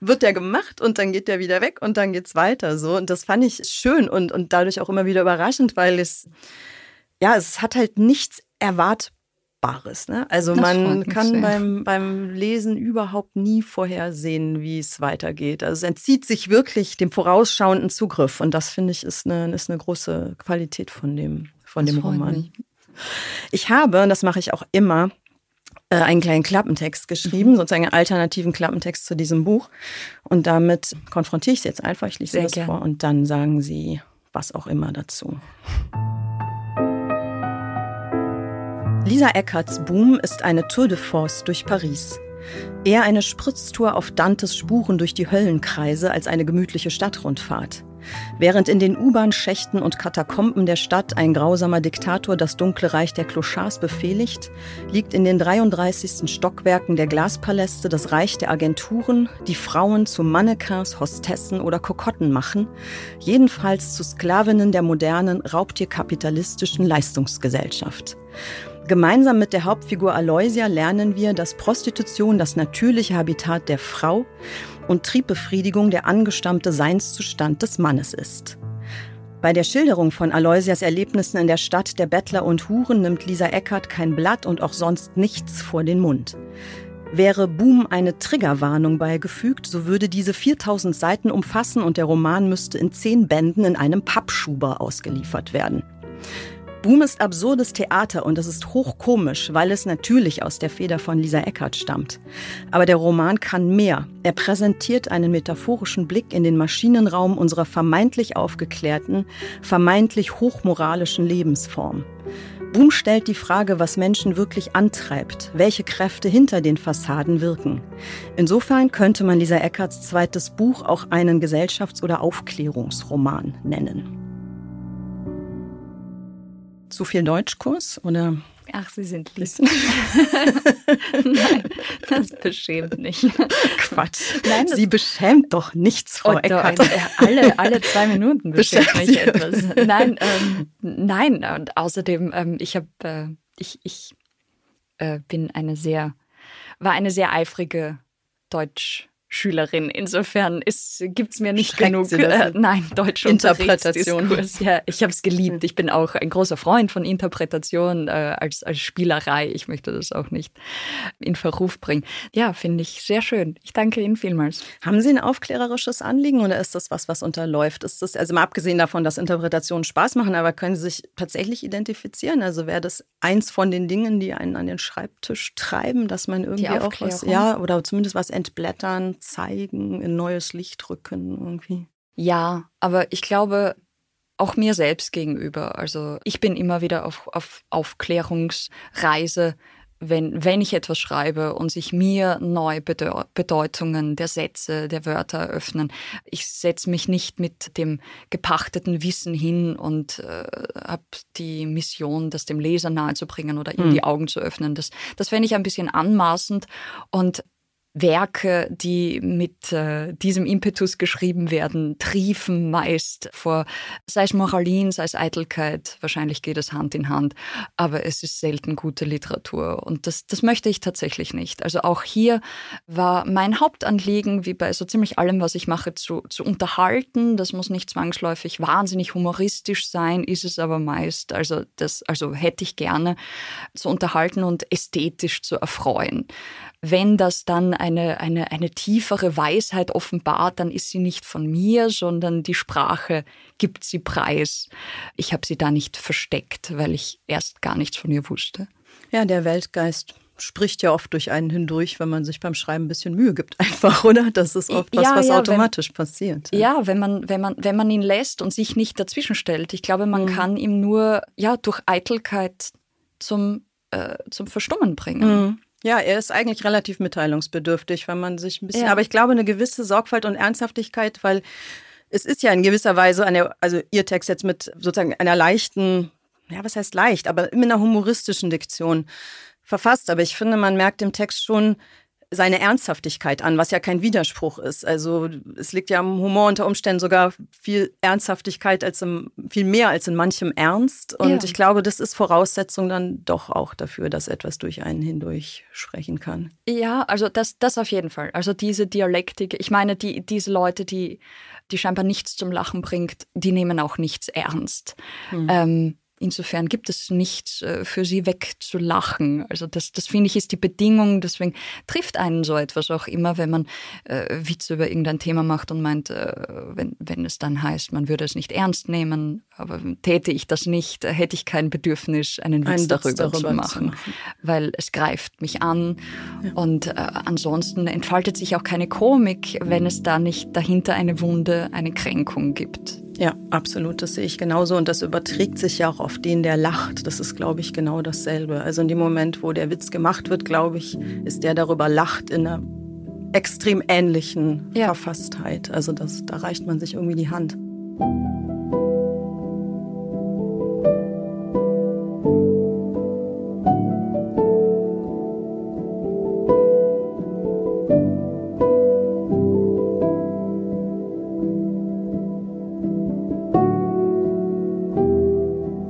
wird der gemacht und dann geht der wieder weg und dann geht's weiter so. Und das fand ich schön und, und dadurch auch immer wieder überraschend, weil es, ja, es hat halt nichts erwartbar Bares. Ne? Also das man kann beim, beim Lesen überhaupt nie vorhersehen, wie es weitergeht. Also es entzieht sich wirklich dem vorausschauenden Zugriff. Und das finde ich ist eine, ist eine große Qualität von dem, von dem Roman. Mich. Ich habe, und das mache ich auch immer, äh, einen kleinen Klappentext geschrieben, mhm. sozusagen einen alternativen Klappentext zu diesem Buch. Und damit konfrontiere ich Sie jetzt einfach. Ich lese Sehr das gern. vor und dann sagen Sie was auch immer dazu. Lisa Eckarts Boom ist eine Tour de Force durch Paris. Eher eine Spritztour auf Dantes Spuren durch die Höllenkreise als eine gemütliche Stadtrundfahrt. Während in den U-Bahn-Schächten und Katakomben der Stadt ein grausamer Diktator das dunkle Reich der Clochards befehligt, liegt in den 33. Stockwerken der Glaspaläste das Reich der Agenturen, die Frauen zu Mannequins, Hostessen oder Kokotten machen, jedenfalls zu Sklavinnen der modernen, raubtierkapitalistischen Leistungsgesellschaft. Gemeinsam mit der Hauptfigur Aloysia lernen wir, dass Prostitution das natürliche Habitat der Frau und Triebbefriedigung der angestammte Seinszustand des Mannes ist. Bei der Schilderung von Aloysias Erlebnissen in der Stadt der Bettler und Huren nimmt Lisa Eckert kein Blatt und auch sonst nichts vor den Mund. Wäre Boom eine Triggerwarnung beigefügt, so würde diese 4000 Seiten umfassen und der Roman müsste in zehn Bänden in einem Pappschuber ausgeliefert werden. Boom ist absurdes Theater und es ist hochkomisch, weil es natürlich aus der Feder von Lisa Eckert stammt. Aber der Roman kann mehr. Er präsentiert einen metaphorischen Blick in den Maschinenraum unserer vermeintlich aufgeklärten, vermeintlich hochmoralischen Lebensform. Boom stellt die Frage, was Menschen wirklich antreibt, welche Kräfte hinter den Fassaden wirken. Insofern könnte man Lisa Eckerts zweites Buch auch einen Gesellschafts- oder Aufklärungsroman nennen. Zu viel Deutschkurs oder? Ach, Sie sind lieb. Nein, das beschämt nicht. Quatsch. Nein, Sie beschämt doch nichts, Frau oh, Eckert. Doch, alle, alle zwei Minuten beschämt mich etwas. Nein, ähm, nein. Und außerdem, ähm, ich habe, äh, ich, ich äh, bin eine sehr, war eine sehr eifrige Deutsch- Schülerin. Insofern gibt es mir nicht Schreckt genug. Äh, nein, Deutsch Interpretation. Ja, ich habe es geliebt. Ich bin auch ein großer Freund von Interpretation äh, als, als Spielerei. Ich möchte das auch nicht in Verruf bringen. Ja, finde ich sehr schön. Ich danke Ihnen vielmals. Haben Sie ein aufklärerisches Anliegen oder ist das was, was unterläuft? Ist das, also mal abgesehen davon, dass Interpretationen Spaß machen, aber können Sie sich tatsächlich identifizieren? Also wäre das eins von den Dingen, die einen an den Schreibtisch treiben, dass man irgendwie auch was, ja, oder zumindest was entblättern, zeigen, in neues Licht rücken irgendwie. Ja, aber ich glaube, auch mir selbst gegenüber. Also ich bin immer wieder auf, auf Aufklärungsreise, wenn, wenn ich etwas schreibe und sich mir neue Bedeutungen der Sätze, der Wörter eröffnen. Ich setze mich nicht mit dem gepachteten Wissen hin und äh, habe die Mission, das dem Leser nahezubringen oder ihm hm. die Augen zu öffnen. Das, das fände ich ein bisschen anmaßend und Werke, die mit äh, diesem Impetus geschrieben werden, triefen meist vor, sei es Moralin, sei es Eitelkeit, wahrscheinlich geht es Hand in Hand, aber es ist selten gute Literatur und das, das möchte ich tatsächlich nicht. Also auch hier war mein Hauptanliegen, wie bei so ziemlich allem, was ich mache, zu, zu unterhalten. Das muss nicht zwangsläufig wahnsinnig humoristisch sein, ist es aber meist. Also das, also hätte ich gerne zu unterhalten und ästhetisch zu erfreuen wenn das dann eine, eine, eine tiefere Weisheit offenbart, dann ist sie nicht von mir, sondern die Sprache gibt sie preis. Ich habe sie da nicht versteckt, weil ich erst gar nichts von ihr wusste. Ja, der Weltgeist spricht ja oft durch einen hindurch, wenn man sich beim Schreiben ein bisschen Mühe gibt, einfach, oder? Das ist oft was, ja, was ja, automatisch wenn, passiert. Ja. ja, wenn man, wenn man, wenn man ihn lässt und sich nicht dazwischen stellt. Ich glaube, man mhm. kann ihm nur ja durch Eitelkeit zum, äh, zum Verstummen bringen. Mhm. Ja, er ist eigentlich relativ mitteilungsbedürftig, wenn man sich ein bisschen, ja. aber ich glaube, eine gewisse Sorgfalt und Ernsthaftigkeit, weil es ist ja in gewisser Weise eine, also ihr Text jetzt mit sozusagen einer leichten, ja, was heißt leicht, aber mit einer humoristischen Diktion verfasst. Aber ich finde, man merkt im Text schon, seine Ernsthaftigkeit an, was ja kein Widerspruch ist. Also es liegt ja am Humor unter Umständen sogar viel Ernsthaftigkeit als im, viel mehr als in manchem Ernst. Und ja. ich glaube, das ist Voraussetzung dann doch auch dafür, dass etwas durch einen hindurch sprechen kann. Ja, also das, das auf jeden Fall. Also diese Dialektik, ich meine, die, diese Leute, die, die scheinbar nichts zum Lachen bringt, die nehmen auch nichts ernst. Hm. Ähm, Insofern gibt es nichts äh, für sie wegzulachen. Also das, das finde ich ist die Bedingung. Deswegen trifft einen so etwas auch immer, wenn man äh, Witze über irgendein Thema macht und meint, äh, wenn, wenn es dann heißt, man würde es nicht ernst nehmen, aber täte ich das nicht, hätte ich kein Bedürfnis, einen Witz, Ein darüber, darüber, zu, machen, zu, machen, weil es greift mich an. Ja. Und äh, ansonsten entfaltet sich auch keine Komik, wenn es da nicht dahinter eine Wunde, eine Kränkung gibt. Ja, absolut. Das sehe ich genauso. Und das überträgt sich ja auch auf den, der lacht. Das ist, glaube ich, genau dasselbe. Also in dem Moment, wo der Witz gemacht wird, glaube ich, ist der darüber lacht in einer extrem ähnlichen ja. Verfasstheit. Also das, da reicht man sich irgendwie die Hand.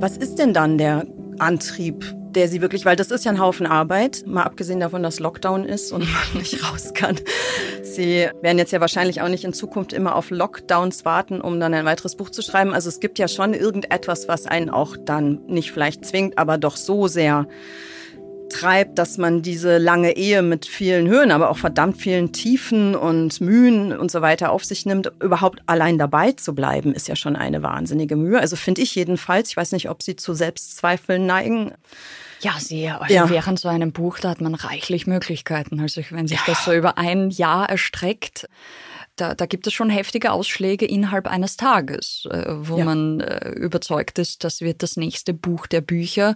Was ist denn dann der Antrieb der sie wirklich, weil das ist ja ein Haufen Arbeit, mal abgesehen davon, dass Lockdown ist und man nicht raus kann. Sie werden jetzt ja wahrscheinlich auch nicht in Zukunft immer auf Lockdowns warten, um dann ein weiteres Buch zu schreiben. Also es gibt ja schon irgendetwas, was einen auch dann nicht vielleicht zwingt, aber doch so sehr treibt, dass man diese lange Ehe mit vielen Höhen, aber auch verdammt vielen Tiefen und Mühen und so weiter auf sich nimmt. Überhaupt allein dabei zu bleiben, ist ja schon eine wahnsinnige Mühe. Also finde ich jedenfalls. Ich weiß nicht, ob Sie zu Selbstzweifeln neigen. Ja, sehr. Also ja. während so einem Buch, da hat man reichlich Möglichkeiten. Also wenn sich ja. das so über ein Jahr erstreckt, da, da, gibt es schon heftige Ausschläge innerhalb eines Tages, äh, wo ja. man äh, überzeugt ist, das wird das nächste Buch der Bücher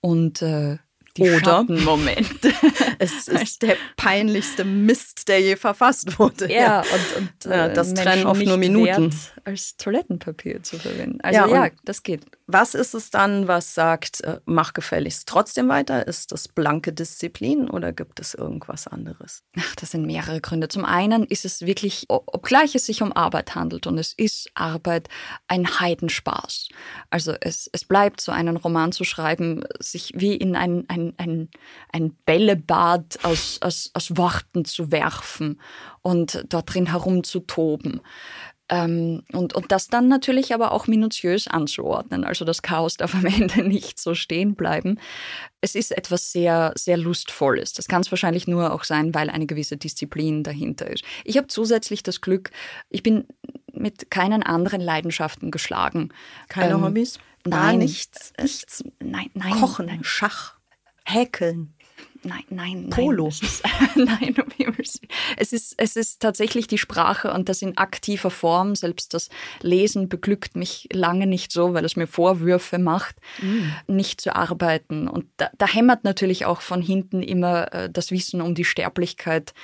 und äh, die Oder Momente. es ist der peinlichste Mist, der je verfasst wurde. Ja, und, und ja, das äh, trennen oft nur Minuten. Wert, als Toilettenpapier zu verwenden. Also ja, ja das geht. Was ist es dann, was sagt, äh, mach gefälligst trotzdem weiter? Ist das blanke Disziplin oder gibt es irgendwas anderes? Ach, das sind mehrere Gründe. Zum einen ist es wirklich, obgleich es sich um Arbeit handelt und es ist Arbeit, ein Heidenspaß. Also es, es bleibt so einen Roman zu schreiben, sich wie in ein, ein, ein, ein Bällebad aus, aus, aus Worten zu werfen und dort drin herumzutoben. Ähm, und, und das dann natürlich aber auch minutiös anzuordnen. Also das Chaos darf am Ende nicht so stehen bleiben. Es ist etwas sehr, sehr Lustvolles. Das kann es wahrscheinlich nur auch sein, weil eine gewisse Disziplin dahinter ist. Ich habe zusätzlich das Glück, ich bin mit keinen anderen Leidenschaften geschlagen. Keine ähm, Hobbys? Nein, nichts. nichts. Nein, nein. Kochen, nein. Schach, Häkeln nein, nein, Polo. Nein, ist, nein, um Himmels es ist, es ist tatsächlich die Sprache und das in aktiver Form. Selbst das Lesen beglückt mich lange nicht so, weil es mir Vorwürfe macht, mhm. nicht zu arbeiten. Und da, da, hämmert natürlich auch von hinten immer äh, das Wissen um die Sterblichkeit,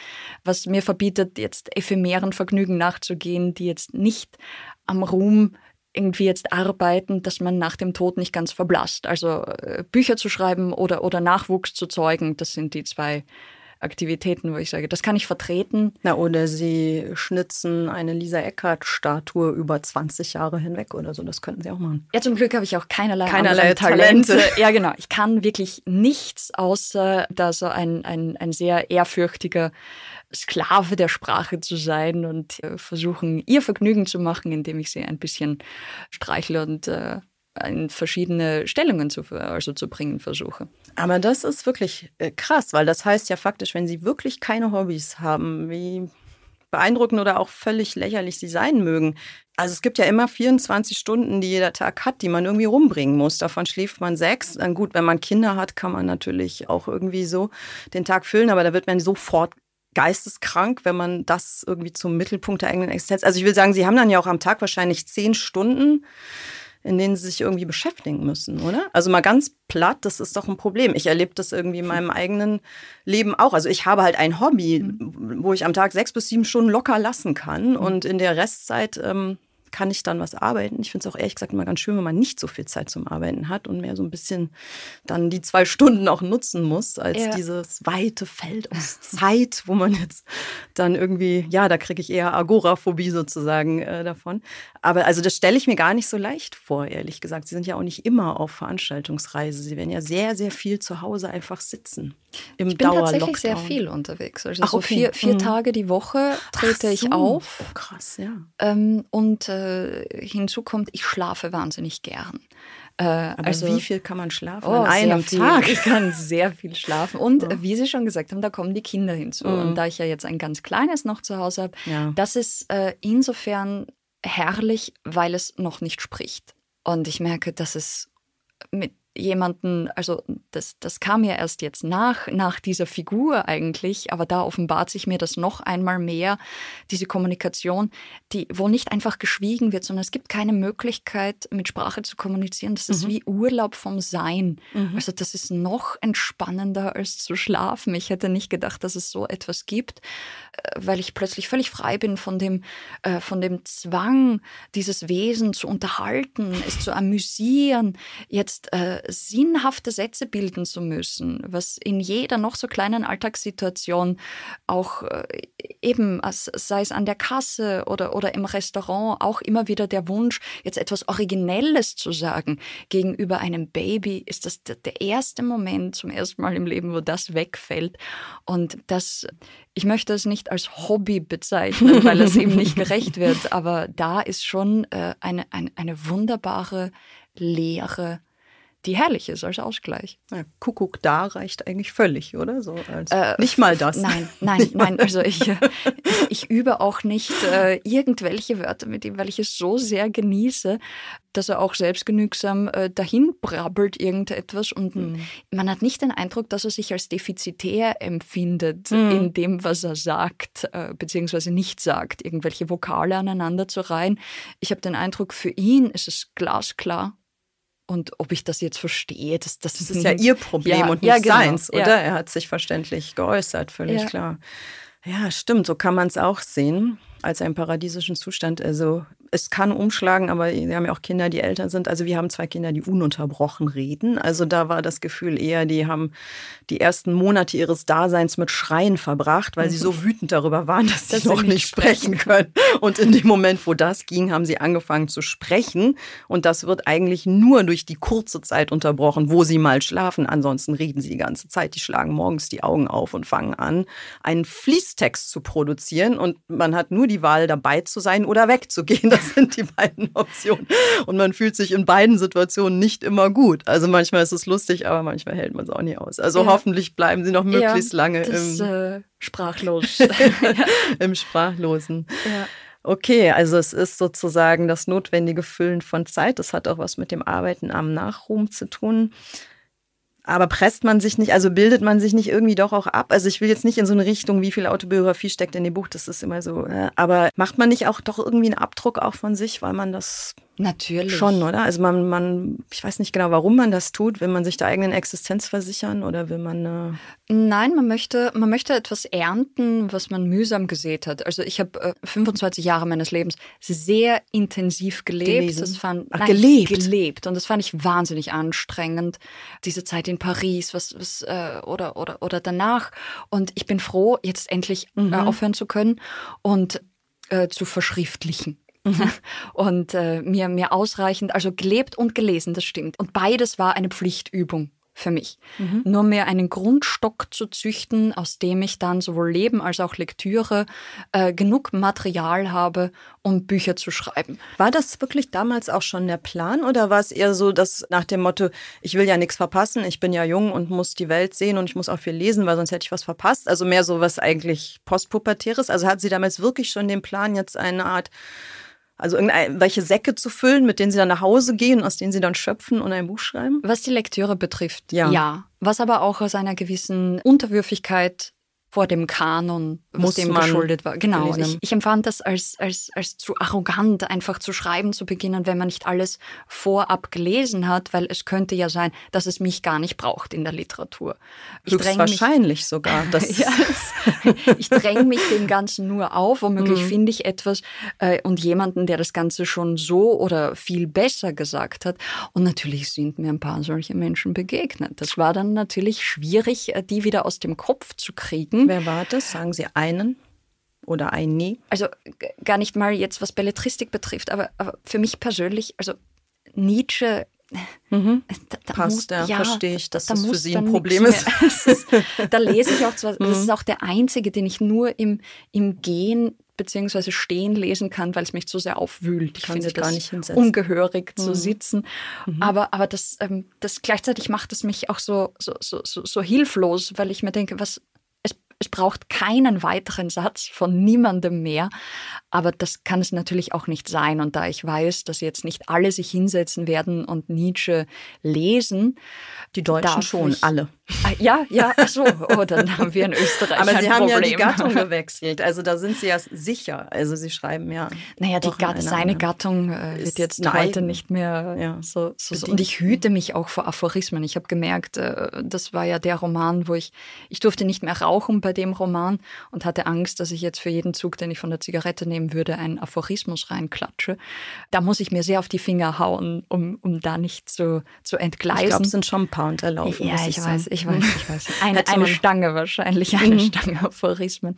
was mir verbietet, jetzt ephemeren Vergnügen nachzugehen, die jetzt nicht am Ruhm irgendwie jetzt arbeiten, dass man nach dem Tod nicht ganz verblasst. Also äh, Bücher zu schreiben oder, oder Nachwuchs zu zeugen, das sind die zwei Aktivitäten, wo ich sage, das kann ich vertreten. Na, oder Sie schnitzen eine Lisa Eckert-Statue über 20 Jahre hinweg oder so. Das könnten Sie auch machen. Ja, zum Glück habe ich auch keinerlei, keinerlei Talente. Talente. Ja, genau. Ich kann wirklich nichts, außer da so ein, ein, ein sehr ehrfürchtiger Sklave der Sprache zu sein und äh, versuchen, ihr Vergnügen zu machen, indem ich sie ein bisschen streichle und äh, in verschiedene Stellungen zu, also zu bringen versuche. Aber das ist wirklich äh, krass, weil das heißt ja faktisch, wenn sie wirklich keine Hobbys haben, wie beeindruckend oder auch völlig lächerlich sie sein mögen. Also es gibt ja immer 24 Stunden, die jeder Tag hat, die man irgendwie rumbringen muss. Davon schläft man sechs. Dann gut, wenn man Kinder hat, kann man natürlich auch irgendwie so den Tag füllen, aber da wird man sofort geisteskrank, wenn man das irgendwie zum Mittelpunkt der eigenen Existenz. Also ich will sagen, Sie haben dann ja auch am Tag wahrscheinlich zehn Stunden, in denen Sie sich irgendwie beschäftigen müssen, oder? Also mal ganz platt, das ist doch ein Problem. Ich erlebe das irgendwie in meinem eigenen Leben auch. Also ich habe halt ein Hobby, mhm. wo ich am Tag sechs bis sieben Stunden locker lassen kann mhm. und in der Restzeit ähm, kann ich dann was arbeiten. Ich finde es auch ehrlich gesagt immer ganz schön, wenn man nicht so viel Zeit zum Arbeiten hat und mehr so ein bisschen dann die zwei Stunden auch nutzen muss, als ja. dieses weite Feld aus Zeit, wo man jetzt dann irgendwie, ja, da kriege ich eher Agoraphobie sozusagen äh, davon. Aber also das stelle ich mir gar nicht so leicht vor, ehrlich gesagt. Sie sind ja auch nicht immer auf Veranstaltungsreise. Sie werden ja sehr, sehr viel zu Hause einfach sitzen. Im ich bin tatsächlich sehr viel unterwegs. Also Ach, okay. so vier, vier mhm. Tage die Woche trete so. ich auf. Krass, ja. Ähm, und äh, hinzu kommt, ich schlafe wahnsinnig gern. Äh, also, wie viel kann man schlafen oh, an einem Tag? Ich kann sehr viel schlafen. Und oh. wie Sie schon gesagt haben, da kommen die Kinder hinzu. Mhm. Und da ich ja jetzt ein ganz kleines noch zu Hause habe, ja. das ist äh, insofern herrlich, weil es noch nicht spricht. Und ich merke, dass es mit jemanden, also das, das kam ja erst jetzt nach, nach dieser Figur eigentlich, aber da offenbart sich mir das noch einmal mehr, diese Kommunikation, die, wo nicht einfach geschwiegen wird, sondern es gibt keine Möglichkeit, mit Sprache zu kommunizieren. Das ist mhm. wie Urlaub vom Sein. Mhm. Also das ist noch entspannender als zu schlafen. Ich hätte nicht gedacht, dass es so etwas gibt. Weil ich plötzlich völlig frei bin von dem, äh, von dem Zwang, dieses Wesen zu unterhalten, es zu amüsieren, jetzt äh, sinnhafte Sätze bilden zu müssen, was in jeder noch so kleinen Alltagssituation auch äh, eben, sei es an der Kasse oder, oder im Restaurant, auch immer wieder der Wunsch, jetzt etwas Originelles zu sagen gegenüber einem Baby, ist das der erste Moment zum ersten Mal im Leben, wo das wegfällt. Und das, ich möchte es nicht als Hobby bezeichnen, weil es ihm nicht gerecht wird, aber da ist schon äh, eine, eine, eine wunderbare Lehre die herrlich ist als Ausgleich. Ja, Kuckuck da reicht eigentlich völlig, oder? So äh, nicht mal das. Nein, nein, nein. Also ich, ich, ich übe auch nicht äh, irgendwelche Wörter mit ihm, weil ich es so sehr genieße, dass er auch selbstgenügsam äh, dahin brabbelt irgendetwas und mhm. man hat nicht den Eindruck, dass er sich als defizitär empfindet mhm. in dem, was er sagt, äh, beziehungsweise nicht sagt, irgendwelche Vokale aneinander zu reihen. Ich habe den Eindruck, für ihn ist es glasklar, und ob ich das jetzt verstehe, das, das, das ist ja ihr Problem ja, und nicht ja, genau. seins, oder? Ja. Er hat sich verständlich geäußert, völlig klar. Ja, stimmt, so kann man es auch sehen als einen paradiesischen Zustand. Also es kann umschlagen, aber wir haben ja auch Kinder, die älter sind. Also wir haben zwei Kinder, die ununterbrochen reden. Also da war das Gefühl eher, die haben die ersten Monate ihres Daseins mit Schreien verbracht, weil sie so mhm. wütend darüber waren, dass, dass sie noch nicht sprechen können. Und in dem Moment, wo das ging, haben sie angefangen zu sprechen. Und das wird eigentlich nur durch die kurze Zeit unterbrochen, wo sie mal schlafen. Ansonsten reden sie die ganze Zeit. Die schlagen morgens die Augen auf und fangen an, einen Fließtext zu produzieren. Und man hat nur die Wahl, dabei zu sein oder wegzugehen. Das sind die beiden Optionen. Und man fühlt sich in beiden Situationen nicht immer gut. Also manchmal ist es lustig, aber manchmal hält man es auch nicht aus. Also ja. hoffentlich bleiben sie noch möglichst ja, lange das, im äh, sprachlos. im Sprachlosen. Ja. Okay, also es ist sozusagen das notwendige Füllen von Zeit. Das hat auch was mit dem Arbeiten am Nachruhm zu tun. Aber presst man sich nicht, also bildet man sich nicht irgendwie doch auch ab? Also ich will jetzt nicht in so eine Richtung, wie viel Autobiografie steckt in dem Buch, das ist immer so. Aber macht man nicht auch doch irgendwie einen Abdruck auch von sich, weil man das Natürlich. Schon, oder? Also man, man, ich weiß nicht genau, warum man das tut. Will man sich der eigenen Existenz versichern oder will man. Äh Nein, man möchte, man möchte etwas ernten, was man mühsam gesät hat. Also ich habe äh, 25 Jahre meines Lebens sehr intensiv gelebt. Das fand, Ach, nein, gelebt. Gelebt. Und das fand ich wahnsinnig anstrengend. Diese Zeit in Paris, was, was äh, oder, oder, oder danach. Und ich bin froh, jetzt endlich äh, mhm. aufhören zu können und äh, zu verschriftlichen. Und äh, mir, mir ausreichend, also gelebt und gelesen, das stimmt. Und beides war eine Pflichtübung für mich. Mhm. Nur mehr einen Grundstock zu züchten, aus dem ich dann sowohl Leben als auch Lektüre äh, genug Material habe, um Bücher zu schreiben. War das wirklich damals auch schon der Plan oder war es eher so, dass nach dem Motto, ich will ja nichts verpassen, ich bin ja jung und muss die Welt sehen und ich muss auch viel lesen, weil sonst hätte ich was verpasst? Also mehr so was eigentlich postpubertäres. Also hat sie damals wirklich schon den Plan, jetzt eine Art also irgendwelche Säcke zu füllen, mit denen sie dann nach Hause gehen, aus denen sie dann schöpfen und ein Buch schreiben? Was die Lektüre betrifft, ja. ja. Was aber auch aus einer gewissen Unterwürfigkeit vor dem Kanon, was dem geschuldet war. Genau. Ich, ich, empfand das als, als, als zu arrogant, einfach zu schreiben zu beginnen, wenn man nicht alles vorab gelesen hat, weil es könnte ja sein, dass es mich gar nicht braucht in der Literatur. Ich Höchstwahrscheinlich mich, sogar. Das ja, ich dränge mich dem Ganzen nur auf. Womöglich mhm. finde ich etwas äh, und jemanden, der das Ganze schon so oder viel besser gesagt hat. Und natürlich sind mir ein paar solche Menschen begegnet. Das war dann natürlich schwierig, äh, die wieder aus dem Kopf zu kriegen Hm? Wer war das? Sagen Sie einen oder ein nie? Also gar nicht mal jetzt, was Belletristik betrifft, aber, aber für mich persönlich, also Nietzsche Mhm. Da, da Passt, muss, ja, ja, verstehe ich, dass da, das für Sie ein Problem ist. ist. Da lese ich auch zwar, mhm. das ist auch der einzige, den ich nur im, im Gehen bzw. Stehen lesen kann, weil es mich zu sehr aufwühlt. Ich kann finde das ungehörig mhm. zu sitzen. Mhm. Aber, aber das, ähm, das gleichzeitig macht es mich auch so, so, so, so hilflos, weil ich mir denke, was, es braucht keinen weiteren Satz von niemandem mehr. Aber das kann es natürlich auch nicht sein. Und da ich weiß, dass jetzt nicht alle sich hinsetzen werden und Nietzsche lesen, die Deutschen schon, ich, alle. Ah, ja, ja, ach so, oh, dann haben wir in Österreich Aber ein Sie haben Problem. ja die Gattung gewechselt, also da sind Sie ja sicher. Also Sie schreiben ja. Naja, die Gat seine Gattung äh, wird jetzt heute nicht mehr ja. so, so, so, Und ich hüte mich auch vor Aphorismen. Ich habe gemerkt, äh, das war ja der Roman, wo ich, ich durfte nicht mehr rauchen bei dem Roman und hatte Angst, dass ich jetzt für jeden Zug, den ich von der Zigarette nehmen würde, einen Aphorismus reinklatsche. Da muss ich mir sehr auf die Finger hauen, um, um da nicht zu, zu entgleisen. Ich glaube, es sind schon ein paar unterlaufen. Ja, ich, ich weiß, ich weiß, ich weiß. Eine, eine Stange wahrscheinlich, eine mhm. Stange Aphorismen.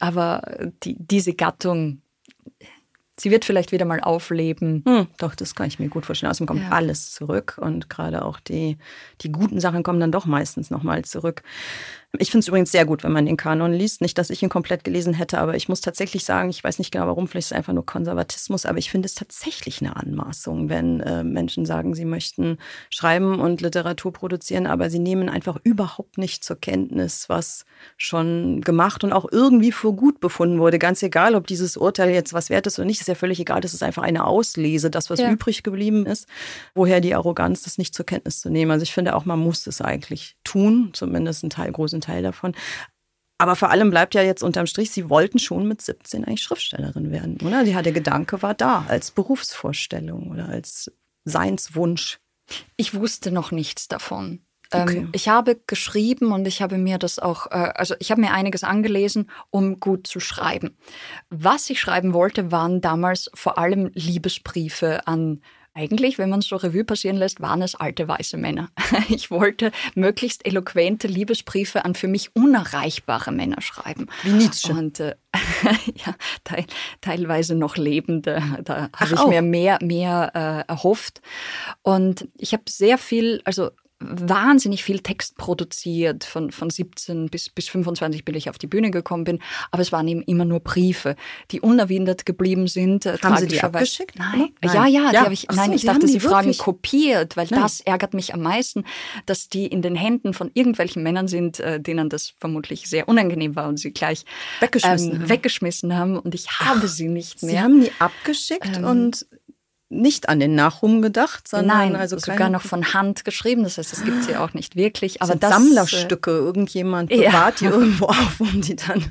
Aber die, diese Gattung, sie wird vielleicht wieder mal aufleben. Hm, doch, das kann ich mir gut vorstellen. Außerdem kommt ja. alles zurück und gerade auch die, die guten Sachen kommen dann doch meistens nochmal zurück. Ich finde es übrigens sehr gut, wenn man den Kanon liest. Nicht, dass ich ihn komplett gelesen hätte, aber ich muss tatsächlich sagen, ich weiß nicht genau warum, vielleicht ist es einfach nur Konservatismus, aber ich finde es tatsächlich eine Anmaßung, wenn äh, Menschen sagen, sie möchten schreiben und Literatur produzieren, aber sie nehmen einfach überhaupt nicht zur Kenntnis, was schon gemacht und auch irgendwie für gut befunden wurde. Ganz egal, ob dieses Urteil jetzt was wert ist oder nicht, ist ja völlig egal. Das ist einfach eine Auslese, das, was ja. übrig geblieben ist. Woher die Arroganz, das nicht zur Kenntnis zu nehmen. Also ich finde auch, man muss es eigentlich tun, zumindest ein Teil, großen Teil davon. Aber vor allem bleibt ja jetzt unterm Strich, Sie wollten schon mit 17 eigentlich Schriftstellerin werden, oder? Die, der Gedanke war da als Berufsvorstellung oder als Seinswunsch. Ich wusste noch nichts davon. Ähm, okay. ich habe geschrieben und ich habe mir das auch, äh, also ich habe mir einiges angelesen, um gut zu schreiben. Was ich schreiben wollte, waren damals vor allem Liebesbriefe an eigentlich, wenn man es so Revue passieren lässt, waren es alte weiße Männer. Ich wollte möglichst eloquente Liebesbriefe an für mich unerreichbare Männer schreiben. Wie Nietzsche. Und äh, ja, teil, teilweise noch lebende. Da habe ich auch. mir mehr, mehr äh, erhofft. Und ich habe sehr viel, also wahnsinnig viel Text produziert. Von, von 17 bis, bis 25 bin ich auf die Bühne gekommen bin. Aber es waren eben immer nur Briefe, die unerwidert geblieben sind. Äh, Haben Sie die abgeschickt? Nein. nein. Ja, ja, ja. Die ich, nein, so, ich dachte, Sie fragen kopiert, weil nein. das ärgert mich am meisten, dass die in den Händen von irgendwelchen Männern sind, äh, denen das vermutlich sehr unangenehm war und sie gleich weggeschmissen, ähm, haben. weggeschmissen haben. Und ich habe Ach, sie nicht mehr. Sie haben die abgeschickt ähm, und nicht an den Nachruhm gedacht, sondern Nein, also sogar noch von Hand geschrieben. Das heißt, es gibt sie auch nicht wirklich. Aber das Sammlerstücke, irgendjemand bewahrt ja. die irgendwo auf, um die dann.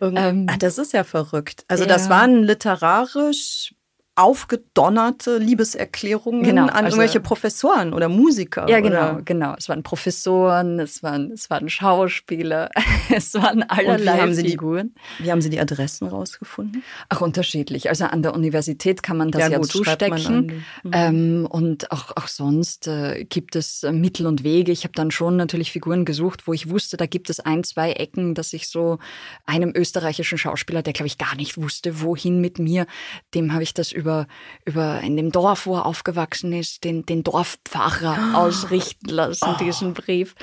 Ähm, ah, das ist ja verrückt. Also ja. das waren literarisch aufgedonnerte Liebeserklärungen genau, an also, irgendwelche Professoren oder Musiker. Ja, genau, oder? genau. Es waren Professoren, es waren, es waren Schauspieler, es waren allerlei haben Figuren. Die, wie haben Sie die Adressen rausgefunden? Ach, unterschiedlich. Also an der Universität kann man das ja, ja gut, zustecken. Mhm. Ähm, und auch, auch sonst äh, gibt es äh, Mittel und Wege. Ich habe dann schon natürlich Figuren gesucht, wo ich wusste, da gibt es ein, zwei Ecken, dass ich so einem österreichischen Schauspieler, der glaube ich gar nicht wusste, wohin mit mir, dem habe ich das über über, über in dem Dorf, wo er aufgewachsen ist, den, den Dorfpfarrer oh. ausrichten lassen, oh. diesen Brief.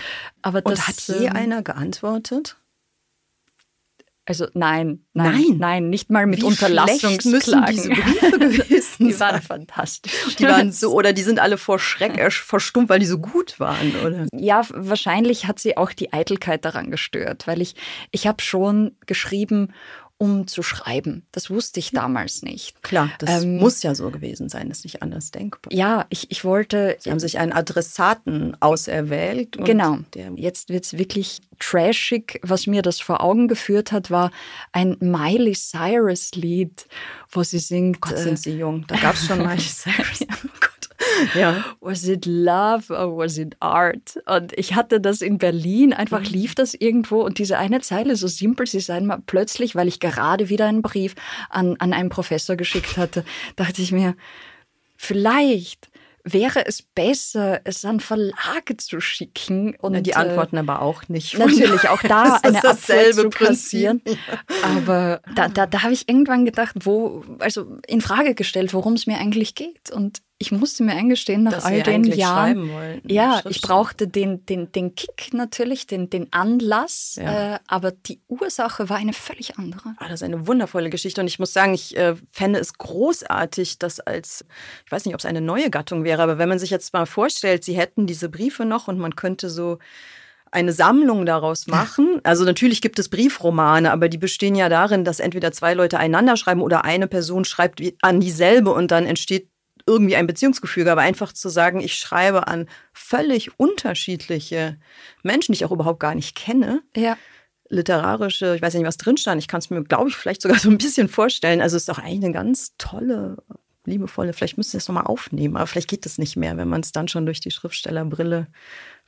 Aber das, Und hat je ähm, einer geantwortet? Also nein, nein, nein, nein nicht mal mit Wie Unterlassungsklagen. Müssen diese Briefe gewesen die waren fantastisch. Die waren so, oder die sind alle vor Schreck verstummt, weil die so gut waren, oder? Ja, wahrscheinlich hat sie auch die Eitelkeit daran gestört, weil ich, ich habe schon geschrieben, um zu schreiben. Das wusste ich damals nicht. Klar, das ähm, muss ja so gewesen sein, das ist nicht anders denkbar. Ja, ich, ich wollte. Sie haben sich einen Adressaten auserwählt. genau. Jetzt wird es wirklich trashig. Was mir das vor Augen geführt hat, war ein Miley Cyrus-Lied, wo sie singt. Gott, sind äh, Sie jung. Da gab es schon Miley Cyrus. ja. Ja. Was it love or was it art? Und ich hatte das in Berlin, einfach mhm. lief das irgendwo und diese eine Zeile, so simpel sie sein mag, plötzlich, weil ich gerade wieder einen Brief an, an einen Professor geschickt hatte, dachte ich mir, vielleicht wäre es besser, es an Verlage zu schicken. Und, ja, die antworten äh, aber auch nicht. Natürlich, auch da eine Abfuhr zu kassieren. Ja. Aber da, da, da habe ich irgendwann gedacht, wo, also in Frage gestellt, worum es mir eigentlich geht. Und ich musste mir eingestehen, nach Dass all den Jahren, ja, ich brauchte den, den, den Kick natürlich, den, den Anlass, ja. äh, aber die Ursache war eine völlig andere. Ah, das ist eine wundervolle Geschichte und ich muss sagen, ich äh, fände es großartig, dass als, ich weiß nicht, ob es eine neue Gattung wäre, aber wenn man sich jetzt mal vorstellt, sie hätten diese Briefe noch und man könnte so eine Sammlung daraus machen. Also natürlich gibt es Briefromane, aber die bestehen ja darin, dass entweder zwei Leute einander schreiben oder eine Person schreibt an dieselbe und dann entsteht irgendwie ein Beziehungsgefüge, aber einfach zu sagen, ich schreibe an völlig unterschiedliche Menschen, die ich auch überhaupt gar nicht kenne. Ja. Literarische, ich weiß nicht, was drin stand. Ich kann es mir, glaube ich, vielleicht sogar so ein bisschen vorstellen. Also es ist doch eigentlich eine ganz tolle, liebevolle, vielleicht müssen wir es nochmal aufnehmen, aber vielleicht geht es nicht mehr, wenn man es dann schon durch die Schriftstellerbrille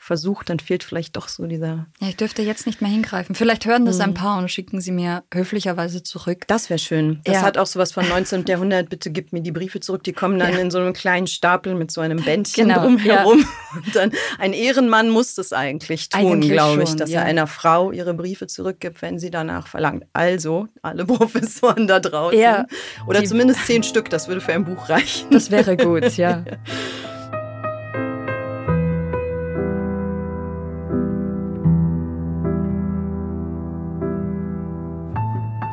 versucht, dann fehlt vielleicht doch so dieser. Ja, ich dürfte jetzt nicht mehr hingreifen. Vielleicht hören das ein mhm. paar und schicken sie mir höflicherweise zurück. Das wäre schön. Das ja. hat auch sowas von 19. Jahrhundert. Bitte gib mir die Briefe zurück. Die kommen dann ja. in so einem kleinen Stapel mit so einem Bändchen genau. drumherum. Ja. Und dann ein Ehrenmann muss das eigentlich tun, glaube ich, dass er einer Frau ihre Briefe zurückgibt, wenn sie danach verlangt. Also alle Professoren da draußen. Oder die zumindest zehn Stück. Das würde für ein Buch reichen. Das wäre gut, ja.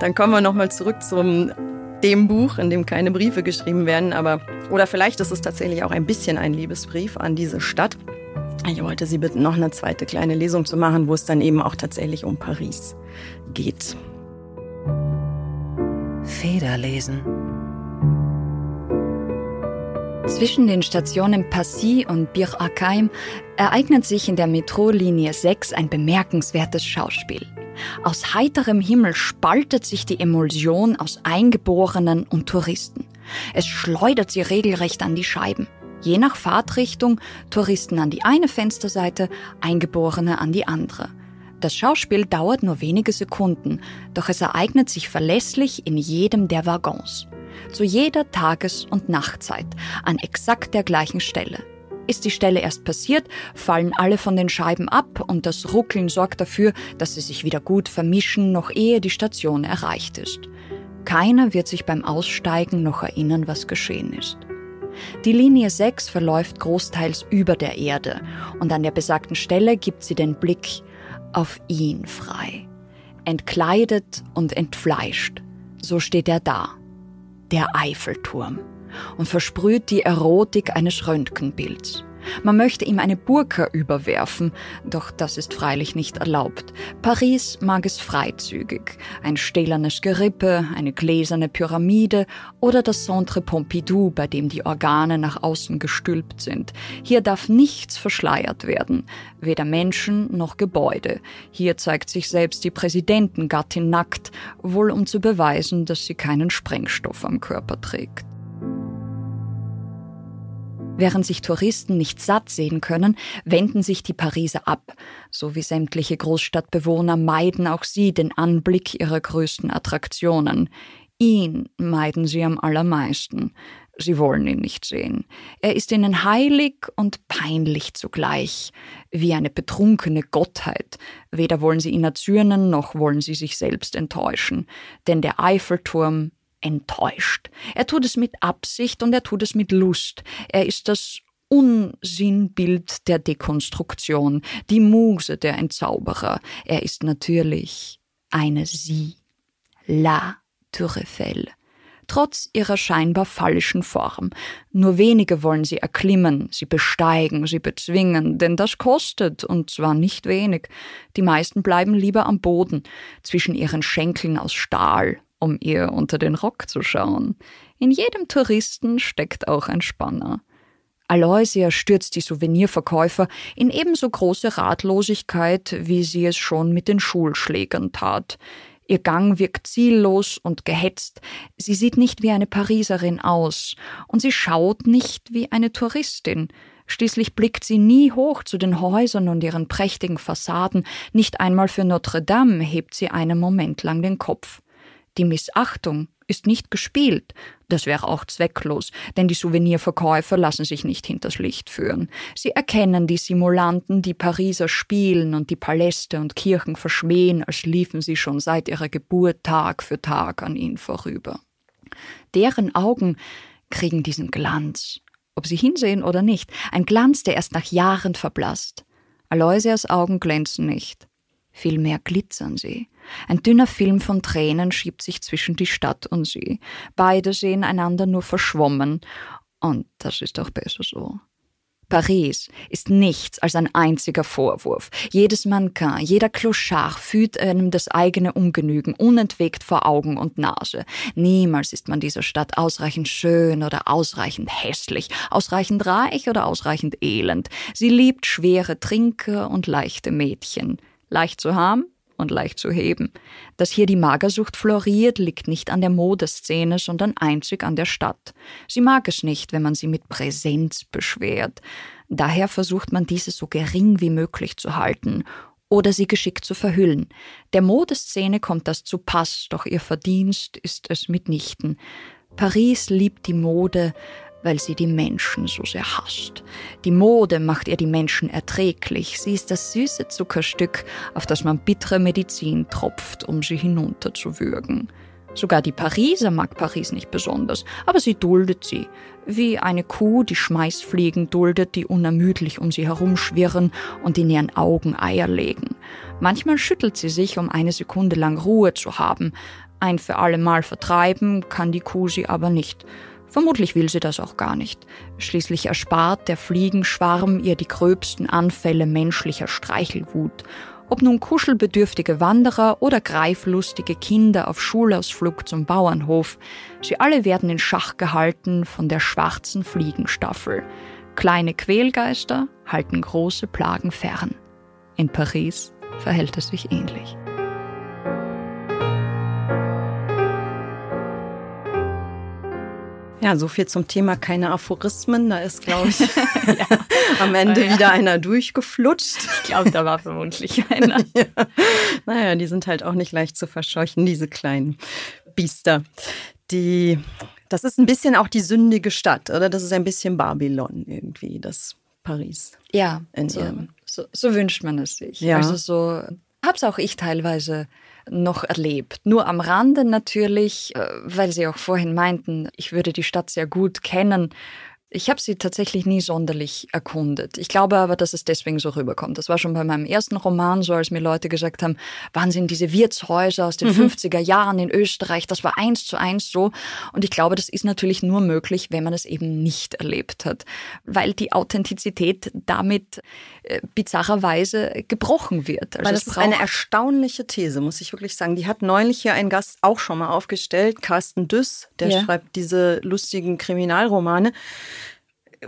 Dann kommen wir nochmal zurück zum dem Buch, in dem keine Briefe geschrieben werden, aber oder vielleicht ist es tatsächlich auch ein bisschen ein Liebesbrief an diese Stadt. Ich wollte Sie bitten, noch eine zweite kleine Lesung zu machen, wo es dann eben auch tatsächlich um Paris geht. Federlesen. Zwischen den Stationen Passy und Bir Hakeim ereignet sich in der Metrolinie 6 ein bemerkenswertes Schauspiel. Aus heiterem Himmel spaltet sich die Emulsion aus Eingeborenen und Touristen. Es schleudert sie regelrecht an die Scheiben. Je nach Fahrtrichtung Touristen an die eine Fensterseite, Eingeborene an die andere. Das Schauspiel dauert nur wenige Sekunden, doch es ereignet sich verlässlich in jedem der Waggons. Zu jeder Tages- und Nachtzeit, an exakt der gleichen Stelle. Ist die Stelle erst passiert, fallen alle von den Scheiben ab und das Ruckeln sorgt dafür, dass sie sich wieder gut vermischen, noch ehe die Station erreicht ist. Keiner wird sich beim Aussteigen noch erinnern, was geschehen ist. Die Linie 6 verläuft großteils über der Erde und an der besagten Stelle gibt sie den Blick auf ihn frei. Entkleidet und entfleischt. So steht er da. Der Eiffelturm und versprüht die Erotik eines Röntgenbilds. Man möchte ihm eine Burka überwerfen, doch das ist freilich nicht erlaubt. Paris mag es freizügig. Ein stählernes Gerippe, eine gläserne Pyramide oder das Centre Pompidou, bei dem die Organe nach außen gestülpt sind. Hier darf nichts verschleiert werden, weder Menschen noch Gebäude. Hier zeigt sich selbst die Präsidentengattin nackt, wohl um zu beweisen, dass sie keinen Sprengstoff am Körper trägt. Während sich Touristen nicht satt sehen können, wenden sich die Pariser ab. So wie sämtliche Großstadtbewohner meiden auch sie den Anblick ihrer größten Attraktionen. Ihn meiden sie am allermeisten. Sie wollen ihn nicht sehen. Er ist ihnen heilig und peinlich zugleich, wie eine betrunkene Gottheit. Weder wollen sie ihn erzürnen, noch wollen sie sich selbst enttäuschen. Denn der Eiffelturm enttäuscht. Er tut es mit Absicht und er tut es mit Lust. Er ist das Unsinnbild der Dekonstruktion, die Muse der Entzauberer. Er ist natürlich eine Sie, La Tour Eiffel. Trotz ihrer scheinbar fallischen Form. Nur wenige wollen sie erklimmen, sie besteigen, sie bezwingen, denn das kostet, und zwar nicht wenig. Die meisten bleiben lieber am Boden, zwischen ihren Schenkeln aus Stahl, um ihr unter den Rock zu schauen. In jedem Touristen steckt auch ein Spanner. Aloysia stürzt die Souvenirverkäufer in ebenso große Ratlosigkeit, wie sie es schon mit den Schulschlägern tat. Ihr Gang wirkt ziellos und gehetzt. Sie sieht nicht wie eine Pariserin aus und sie schaut nicht wie eine Touristin. Schließlich blickt sie nie hoch zu den Häusern und ihren prächtigen Fassaden. Nicht einmal für Notre Dame hebt sie einen Moment lang den Kopf. Die Missachtung ist nicht gespielt. Das wäre auch zwecklos, denn die Souvenirverkäufer lassen sich nicht hinters Licht führen. Sie erkennen die Simulanten, die Pariser spielen und die Paläste und Kirchen verschmähen, als liefen sie schon seit ihrer Geburt Tag für Tag an ihnen vorüber. Deren Augen kriegen diesen Glanz, ob sie hinsehen oder nicht, ein Glanz, der erst nach Jahren verblasst. Aloysias Augen glänzen nicht, vielmehr glitzern sie. Ein dünner Film von Tränen schiebt sich zwischen die Stadt und sie. Beide sehen einander nur verschwommen. Und das ist auch besser so. Paris ist nichts als ein einziger Vorwurf. Jedes Mannequin, jeder Clochard fühlt einem das eigene Ungenügen unentwegt vor Augen und Nase. Niemals ist man dieser Stadt ausreichend schön oder ausreichend hässlich, ausreichend reich oder ausreichend elend. Sie liebt schwere Trinker und leichte Mädchen. Leicht zu haben, und leicht zu heben. Dass hier die Magersucht floriert, liegt nicht an der Modeszene, sondern einzig an der Stadt. Sie mag es nicht, wenn man sie mit Präsenz beschwert. Daher versucht man diese so gering wie möglich zu halten oder sie geschickt zu verhüllen. Der Modeszene kommt das zu Pass, doch ihr Verdienst ist es mitnichten. Paris liebt die Mode, weil sie die Menschen so sehr hasst. Die Mode macht ihr die Menschen erträglich. Sie ist das süße Zuckerstück, auf das man bittere Medizin tropft, um sie hinunterzuwürgen. Sogar die Pariser mag Paris nicht besonders, aber sie duldet sie. Wie eine Kuh, die Schmeißfliegen duldet, die unermüdlich um sie herumschwirren und in ihren Augen Eier legen. Manchmal schüttelt sie sich, um eine Sekunde lang Ruhe zu haben. Ein für alle Mal vertreiben kann die Kuh sie aber nicht. Vermutlich will sie das auch gar nicht. Schließlich erspart der Fliegenschwarm ihr die gröbsten Anfälle menschlicher Streichelwut. Ob nun kuschelbedürftige Wanderer oder greiflustige Kinder auf Schulausflug zum Bauernhof, sie alle werden in Schach gehalten von der schwarzen Fliegenstaffel. Kleine Quälgeister halten große Plagen fern. In Paris verhält es sich ähnlich. Ja, so viel zum Thema keine Aphorismen. Da ist, glaube ich, ja. am Ende ja. wieder einer durchgeflutscht. Ich glaube, da war vermutlich einer. ja. Naja, die sind halt auch nicht leicht zu verscheuchen, diese kleinen Biester. Die, das ist ein bisschen auch die sündige Stadt, oder? Das ist ein bisschen Babylon irgendwie, das Paris. Ja, so, so, so, wünscht man es sich. Ja. Also so hab's auch ich teilweise noch erlebt. Nur am Rande natürlich, äh, weil Sie auch vorhin meinten, ich würde die Stadt sehr gut kennen. Ich habe sie tatsächlich nie sonderlich erkundet. Ich glaube aber, dass es deswegen so rüberkommt. Das war schon bei meinem ersten Roman so, als mir Leute gesagt haben, wann sind diese Wirtshäuser aus den mhm. 50er Jahren in Österreich? Das war eins zu eins so. Und ich glaube, das ist natürlich nur möglich, wenn man es eben nicht erlebt hat, weil die Authentizität damit bizarrerweise gebrochen wird. Also weil das ist eine erstaunliche These, muss ich wirklich sagen. Die hat neulich hier ein Gast auch schon mal aufgestellt, Carsten Düss, der ja. schreibt diese lustigen Kriminalromane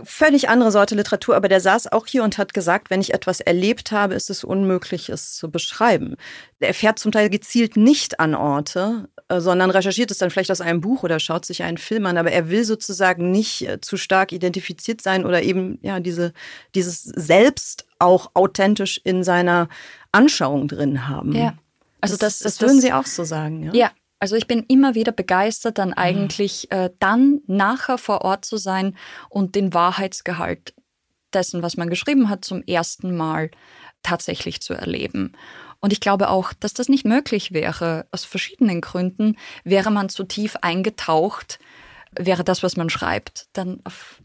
völlig andere Sorte Literatur, aber der saß auch hier und hat gesagt, wenn ich etwas erlebt habe, ist es unmöglich, es zu beschreiben. Er fährt zum Teil gezielt nicht an Orte, äh, sondern recherchiert es dann vielleicht aus einem Buch oder schaut sich einen Film an, aber er will sozusagen nicht äh, zu stark identifiziert sein oder eben ja diese dieses Selbst auch authentisch in seiner Anschauung drin haben. Ja. Also das, das, das würden Sie auch so sagen, ja? Ja, also ich bin immer wieder begeistert, dann mhm. eigentlich äh, dann nachher vor Ort zu sein und den Wahrheitsgehalt dessen, was man geschrieben hat, zum ersten Mal tatsächlich zu erleben. Und ich glaube auch, dass das nicht möglich wäre, aus verschiedenen Gründen, wäre man zu tief eingetaucht, wäre das, was man schreibt, dann auf,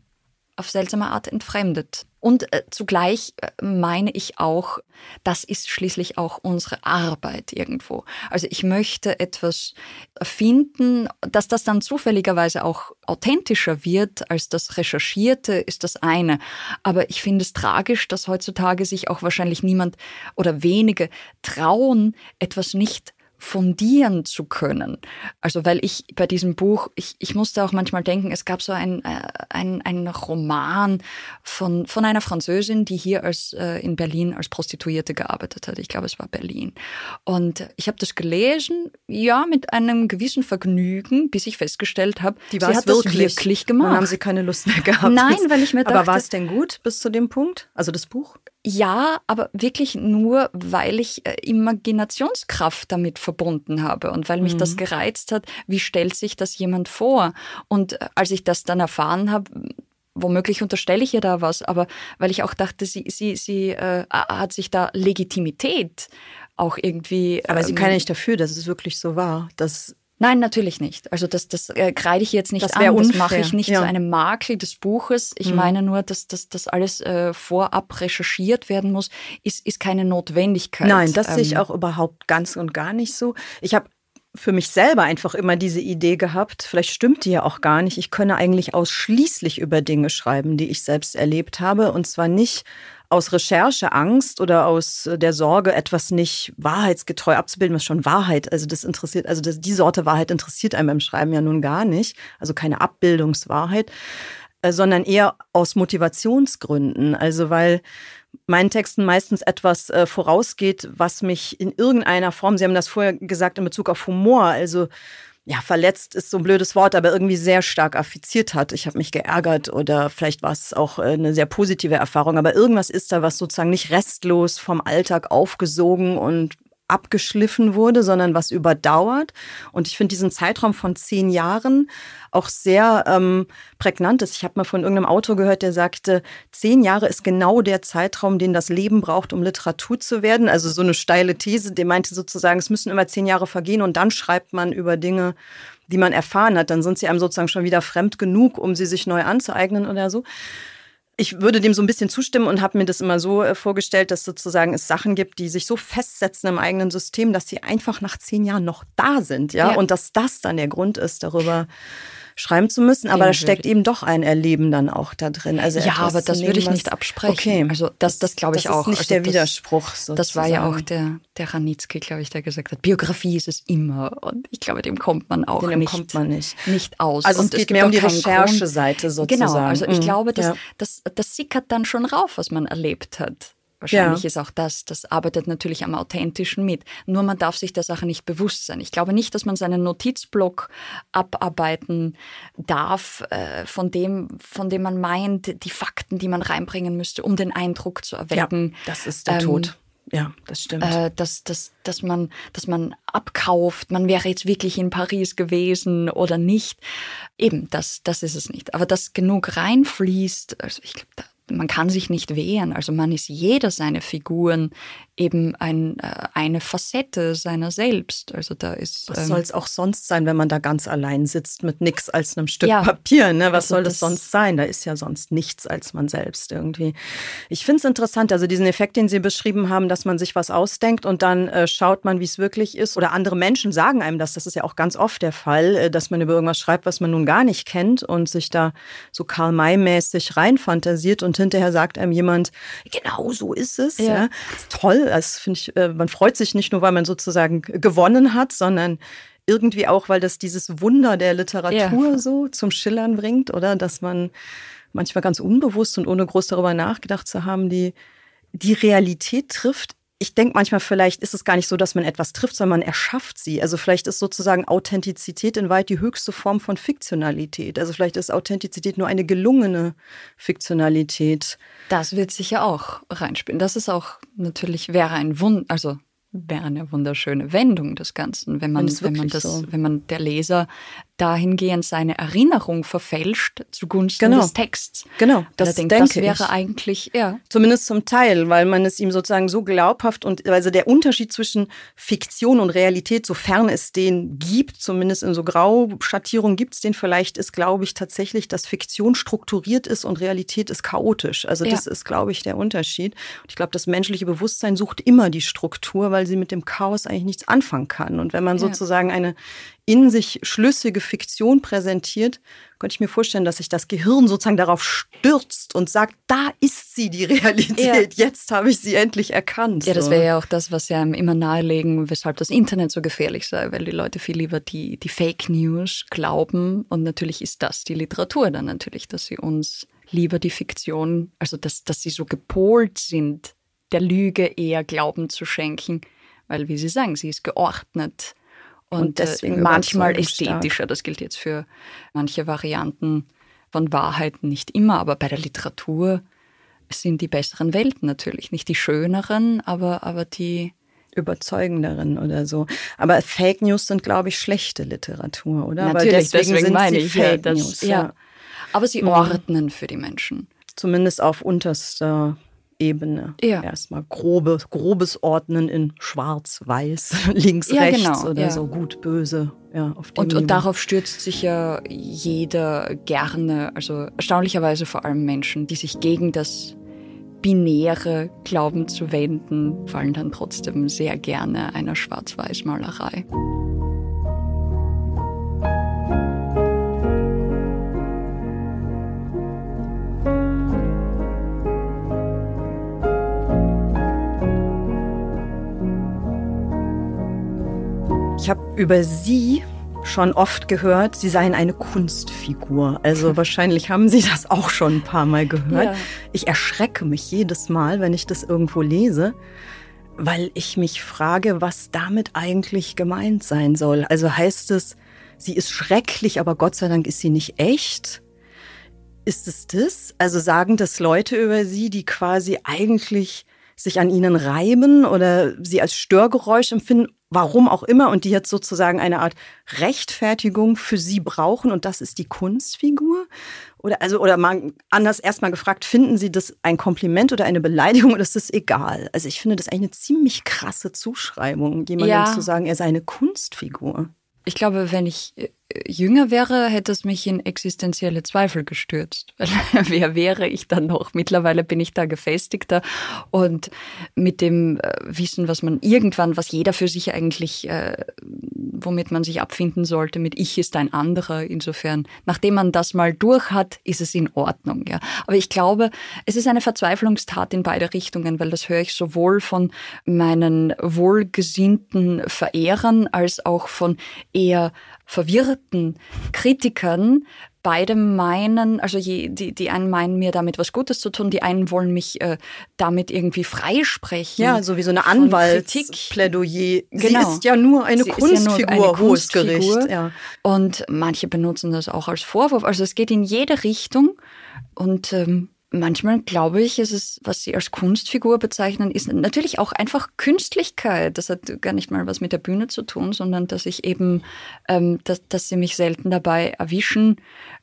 auf seltsame Art entfremdet. Und äh, zugleich äh, meine ich auch, das ist schließlich auch unsere Arbeit irgendwo. Also ich möchte etwas finden, dass das dann zufälligerweise auch authentischer wird als das Recherchierte, ist das eine. Aber ich finde es tragisch, dass heutzutage sich auch wahrscheinlich niemand oder wenige trauen, etwas nicht fundieren zu können. Also weil ich bei diesem Buch, ich, ich musste auch manchmal denken, es gab so ein, äh, ein, ein Roman von, von einer Französin, die hier als, äh, in Berlin als Prostituierte gearbeitet hat. Ich glaube, es war Berlin. Und ich habe das gelesen, ja, mit einem gewissen Vergnügen, bis ich festgestellt habe, sie hat wirklich. das wirklich gemacht. Dann haben Sie keine Lust mehr gehabt. Nein, weil ich mir dachte... Aber war es denn gut bis zu dem Punkt? Also das Buch? Ja, aber wirklich nur, weil ich äh, Imaginationskraft damit verbunden habe und weil mich mhm. das gereizt hat, wie stellt sich das jemand vor? Und äh, als ich das dann erfahren habe, womöglich unterstelle ich ihr da was, aber weil ich auch dachte, sie, sie, sie äh, hat sich da Legitimität auch irgendwie. Aber sie ähm, kann ja nicht dafür, dass es wirklich so war, dass Nein, natürlich nicht. Also das, das äh, kreide ich jetzt nicht das an. Unfair. Das mache ich nicht ja. zu einem Makel des Buches. Ich mhm. meine nur, dass das alles äh, vorab recherchiert werden muss, ist, ist keine Notwendigkeit. Nein, das ähm, sehe ich ähm, auch überhaupt ganz und gar nicht so. Ich habe für mich selber einfach immer diese Idee gehabt, vielleicht stimmt die ja auch gar nicht, ich könne eigentlich ausschließlich über Dinge schreiben, die ich selbst erlebt habe. Und zwar nicht aus Rechercheangst oder aus der Sorge, etwas nicht wahrheitsgetreu abzubilden, was schon Wahrheit, also das interessiert, also das, die Sorte Wahrheit interessiert einem beim Schreiben ja nun gar nicht, also keine Abbildungswahrheit, äh, sondern eher aus Motivationsgründen, also weil meinen Texten meistens etwas äh, vorausgeht, was mich in irgendeiner Form, Sie haben das vorher gesagt in Bezug auf Humor, also ja, verletzt ist so ein blödes Wort, aber irgendwie sehr stark affiziert hat. Ich habe mich geärgert oder vielleicht war es auch äh, eine sehr positive Erfahrung, aber irgendwas ist da, was sozusagen nicht restlos vom Alltag aufgesogen und abgeschliffen wurde, sondern was überdauert. Und ich finde diesen Zeitraum von zehn Jahren auch sehr ähm, prägnant ist. Ich habe mal von irgendeinem Autor gehört, der sagte, zehn Jahre ist genau der Zeitraum, den das Leben braucht, um Literatur zu werden. Also so eine steile These, der meinte sozusagen, es müssen immer zehn Jahre vergehen und dann schreibt man über Dinge, die man erfahren hat. Dann sind sie einem sozusagen schon wieder fremd genug, um sie sich neu anzueignen oder so ich würde dem so ein bisschen zustimmen und habe mir das immer so äh, vorgestellt, dass sozusagen es Sachen gibt, die sich so festsetzen im eigenen System, dass sie einfach nach zehn Jahren noch da sind, ja, ja. und dass das dann der Grund ist, darüber schreiben zu müssen, aber da steckt eben doch ein Erleben dann auch da drin. Also ja, aber das würde ich nicht absprechen. Okay. Also das, das glaube ich das auch. Ist nicht also der Widerspruch. Sozusagen. Das war ja auch der, der Ranitzky, glaube ich, der gesagt hat, Biografie ist es immer. Und ich glaube, dem kommt man auch dem nicht, kommt man nicht. nicht aus. Also es geht mehr um die Rechercheseite sozusagen. Genau, also ich mhm. glaube, das, ja. das, das sickert dann schon rauf, was man erlebt hat. Wahrscheinlich ja. ist auch das, das arbeitet natürlich am Authentischen mit. Nur man darf sich der Sache nicht bewusst sein. Ich glaube nicht, dass man seinen Notizblock abarbeiten darf, äh, von, dem, von dem man meint, die Fakten, die man reinbringen müsste, um den Eindruck zu erwecken. Ja, das ist der ähm, Tod. Ja, das stimmt. Äh, dass, dass, dass, man, dass man abkauft, man wäre jetzt wirklich in Paris gewesen oder nicht. Eben, das, das ist es nicht. Aber dass genug reinfließt, also ich glaube, da man kann sich nicht wehren. Also man ist jeder seiner Figuren eben ein, äh, eine Facette seiner selbst. Also da ist. Was ähm, soll es auch sonst sein, wenn man da ganz allein sitzt mit nichts als einem Stück ja, Papier? Ne? Was also soll das, das sonst sein? Da ist ja sonst nichts als man selbst irgendwie. Ich finde es interessant, also diesen Effekt, den Sie beschrieben haben, dass man sich was ausdenkt und dann äh, schaut man, wie es wirklich ist. Oder andere Menschen sagen einem das. Das ist ja auch ganz oft der Fall, äh, dass man über irgendwas schreibt, was man nun gar nicht kennt und sich da so Karl-May-mäßig reinfantasiert und hinterher sagt einem jemand, genau so ist es. Ja. ja. Ist toll das finde ich, äh, man freut sich nicht nur, weil man sozusagen gewonnen hat, sondern irgendwie auch, weil das dieses Wunder der Literatur ja. so zum Schillern bringt, oder? Dass man manchmal ganz unbewusst und ohne groß darüber nachgedacht zu haben, die, die Realität trifft ich denke manchmal, vielleicht ist es gar nicht so, dass man etwas trifft, sondern man erschafft sie. Also vielleicht ist sozusagen Authentizität in weit die höchste Form von Fiktionalität. Also vielleicht ist Authentizität nur eine gelungene Fiktionalität. Das wird sicher auch reinspielen. Das ist auch natürlich, wäre ein Wunder, also wäre eine wunderschöne Wendung des Ganzen, wenn man, wenn man das, so. wenn man der Leser dahingehend seine Erinnerung verfälscht zugunsten genau. des Texts. Genau, das denkt, denke das wäre ich. eigentlich, ja. Zumindest zum Teil, weil man es ihm sozusagen so glaubhaft und also der Unterschied zwischen Fiktion und Realität, sofern es den gibt, zumindest in so Grauschattierungen gibt es den vielleicht, ist, glaube ich, tatsächlich, dass Fiktion strukturiert ist und Realität ist chaotisch. Also das ja. ist, glaube ich, der Unterschied. Und ich glaube, das menschliche Bewusstsein sucht immer die Struktur, weil sie mit dem Chaos eigentlich nichts anfangen kann. Und wenn man ja. sozusagen eine in sich schlüssige Fiktion präsentiert, könnte ich mir vorstellen, dass sich das Gehirn sozusagen darauf stürzt und sagt, da ist sie, die Realität. Ja. Jetzt habe ich sie endlich erkannt. Ja, das wäre ja auch das, was ja immer nahelegen, weshalb das Internet so gefährlich sei, weil die Leute viel lieber die, die Fake News glauben. Und natürlich ist das die Literatur dann natürlich, dass sie uns lieber die Fiktion, also dass, dass sie so gepolt sind, der Lüge eher Glauben zu schenken. Weil, wie Sie sagen, sie ist geordnet und, und deswegen manchmal ästhetischer. Stark. Das gilt jetzt für manche Varianten von Wahrheiten nicht immer, aber bei der Literatur sind die besseren Welten natürlich. Nicht die schöneren, aber, aber die überzeugenderen oder so. Aber Fake News sind, glaube ich, schlechte Literatur, oder? Natürlich, deswegen, deswegen meine ich Fake ja, das, News. Ja. ja. Aber sie mhm. ordnen für die Menschen. Zumindest auf unterster Ebene. Ja. Erstmal grobe, grobes Ordnen in schwarz, weiß, links, ja, rechts genau, oder ja. so gut, böse. Ja, auf und, und darauf stürzt sich ja jeder gerne, also erstaunlicherweise vor allem Menschen, die sich gegen das binäre Glauben zu wenden, fallen dann trotzdem sehr gerne einer Schwarz-Weiß-Malerei. Über Sie schon oft gehört, Sie seien eine Kunstfigur. Also wahrscheinlich haben Sie das auch schon ein paar Mal gehört. Ja. Ich erschrecke mich jedes Mal, wenn ich das irgendwo lese, weil ich mich frage, was damit eigentlich gemeint sein soll. Also heißt es, sie ist schrecklich, aber Gott sei Dank ist sie nicht echt? Ist es das? Also sagen das Leute über sie, die quasi eigentlich sich an ihnen reiben oder sie als Störgeräusch empfinden, warum auch immer, und die jetzt sozusagen eine Art Rechtfertigung für sie brauchen und das ist die Kunstfigur? Oder also oder mal anders erstmal gefragt, finden Sie das ein Kompliment oder eine Beleidigung oder ist das egal? Also ich finde das eigentlich eine ziemlich krasse Zuschreibung, jemandem ja. zu sagen, er sei eine Kunstfigur. Ich glaube, wenn ich äh, jünger wäre, hätte es mich in existenzielle Zweifel gestürzt. Wer wäre ich dann noch? Mittlerweile bin ich da gefestigter und mit dem äh, Wissen, was man irgendwann, was jeder für sich eigentlich, äh, womit man sich abfinden sollte, mit ich ist ein anderer. Insofern, nachdem man das mal durch hat, ist es in Ordnung. Ja. Aber ich glaube, es ist eine Verzweiflungstat in beide Richtungen, weil das höre ich sowohl von meinen wohlgesinnten Verehrern als auch von eher verwirrten Kritikern beide meinen, also je, die, die einen meinen mir damit was Gutes zu tun, die einen wollen mich äh, damit irgendwie freisprechen. Ja, so wie so eine Anwaltsplädoyer. Genau. Sie ist ja nur eine Sie Kunstfigur, ja nur eine hohes Gericht. Ja. Und manche benutzen das auch als Vorwurf. Also es geht in jede Richtung und ähm, Manchmal glaube ich, ist es, was Sie als Kunstfigur bezeichnen, ist natürlich auch einfach Künstlichkeit. Das hat gar nicht mal was mit der Bühne zu tun, sondern dass ich eben, ähm, dass, dass Sie mich selten dabei erwischen,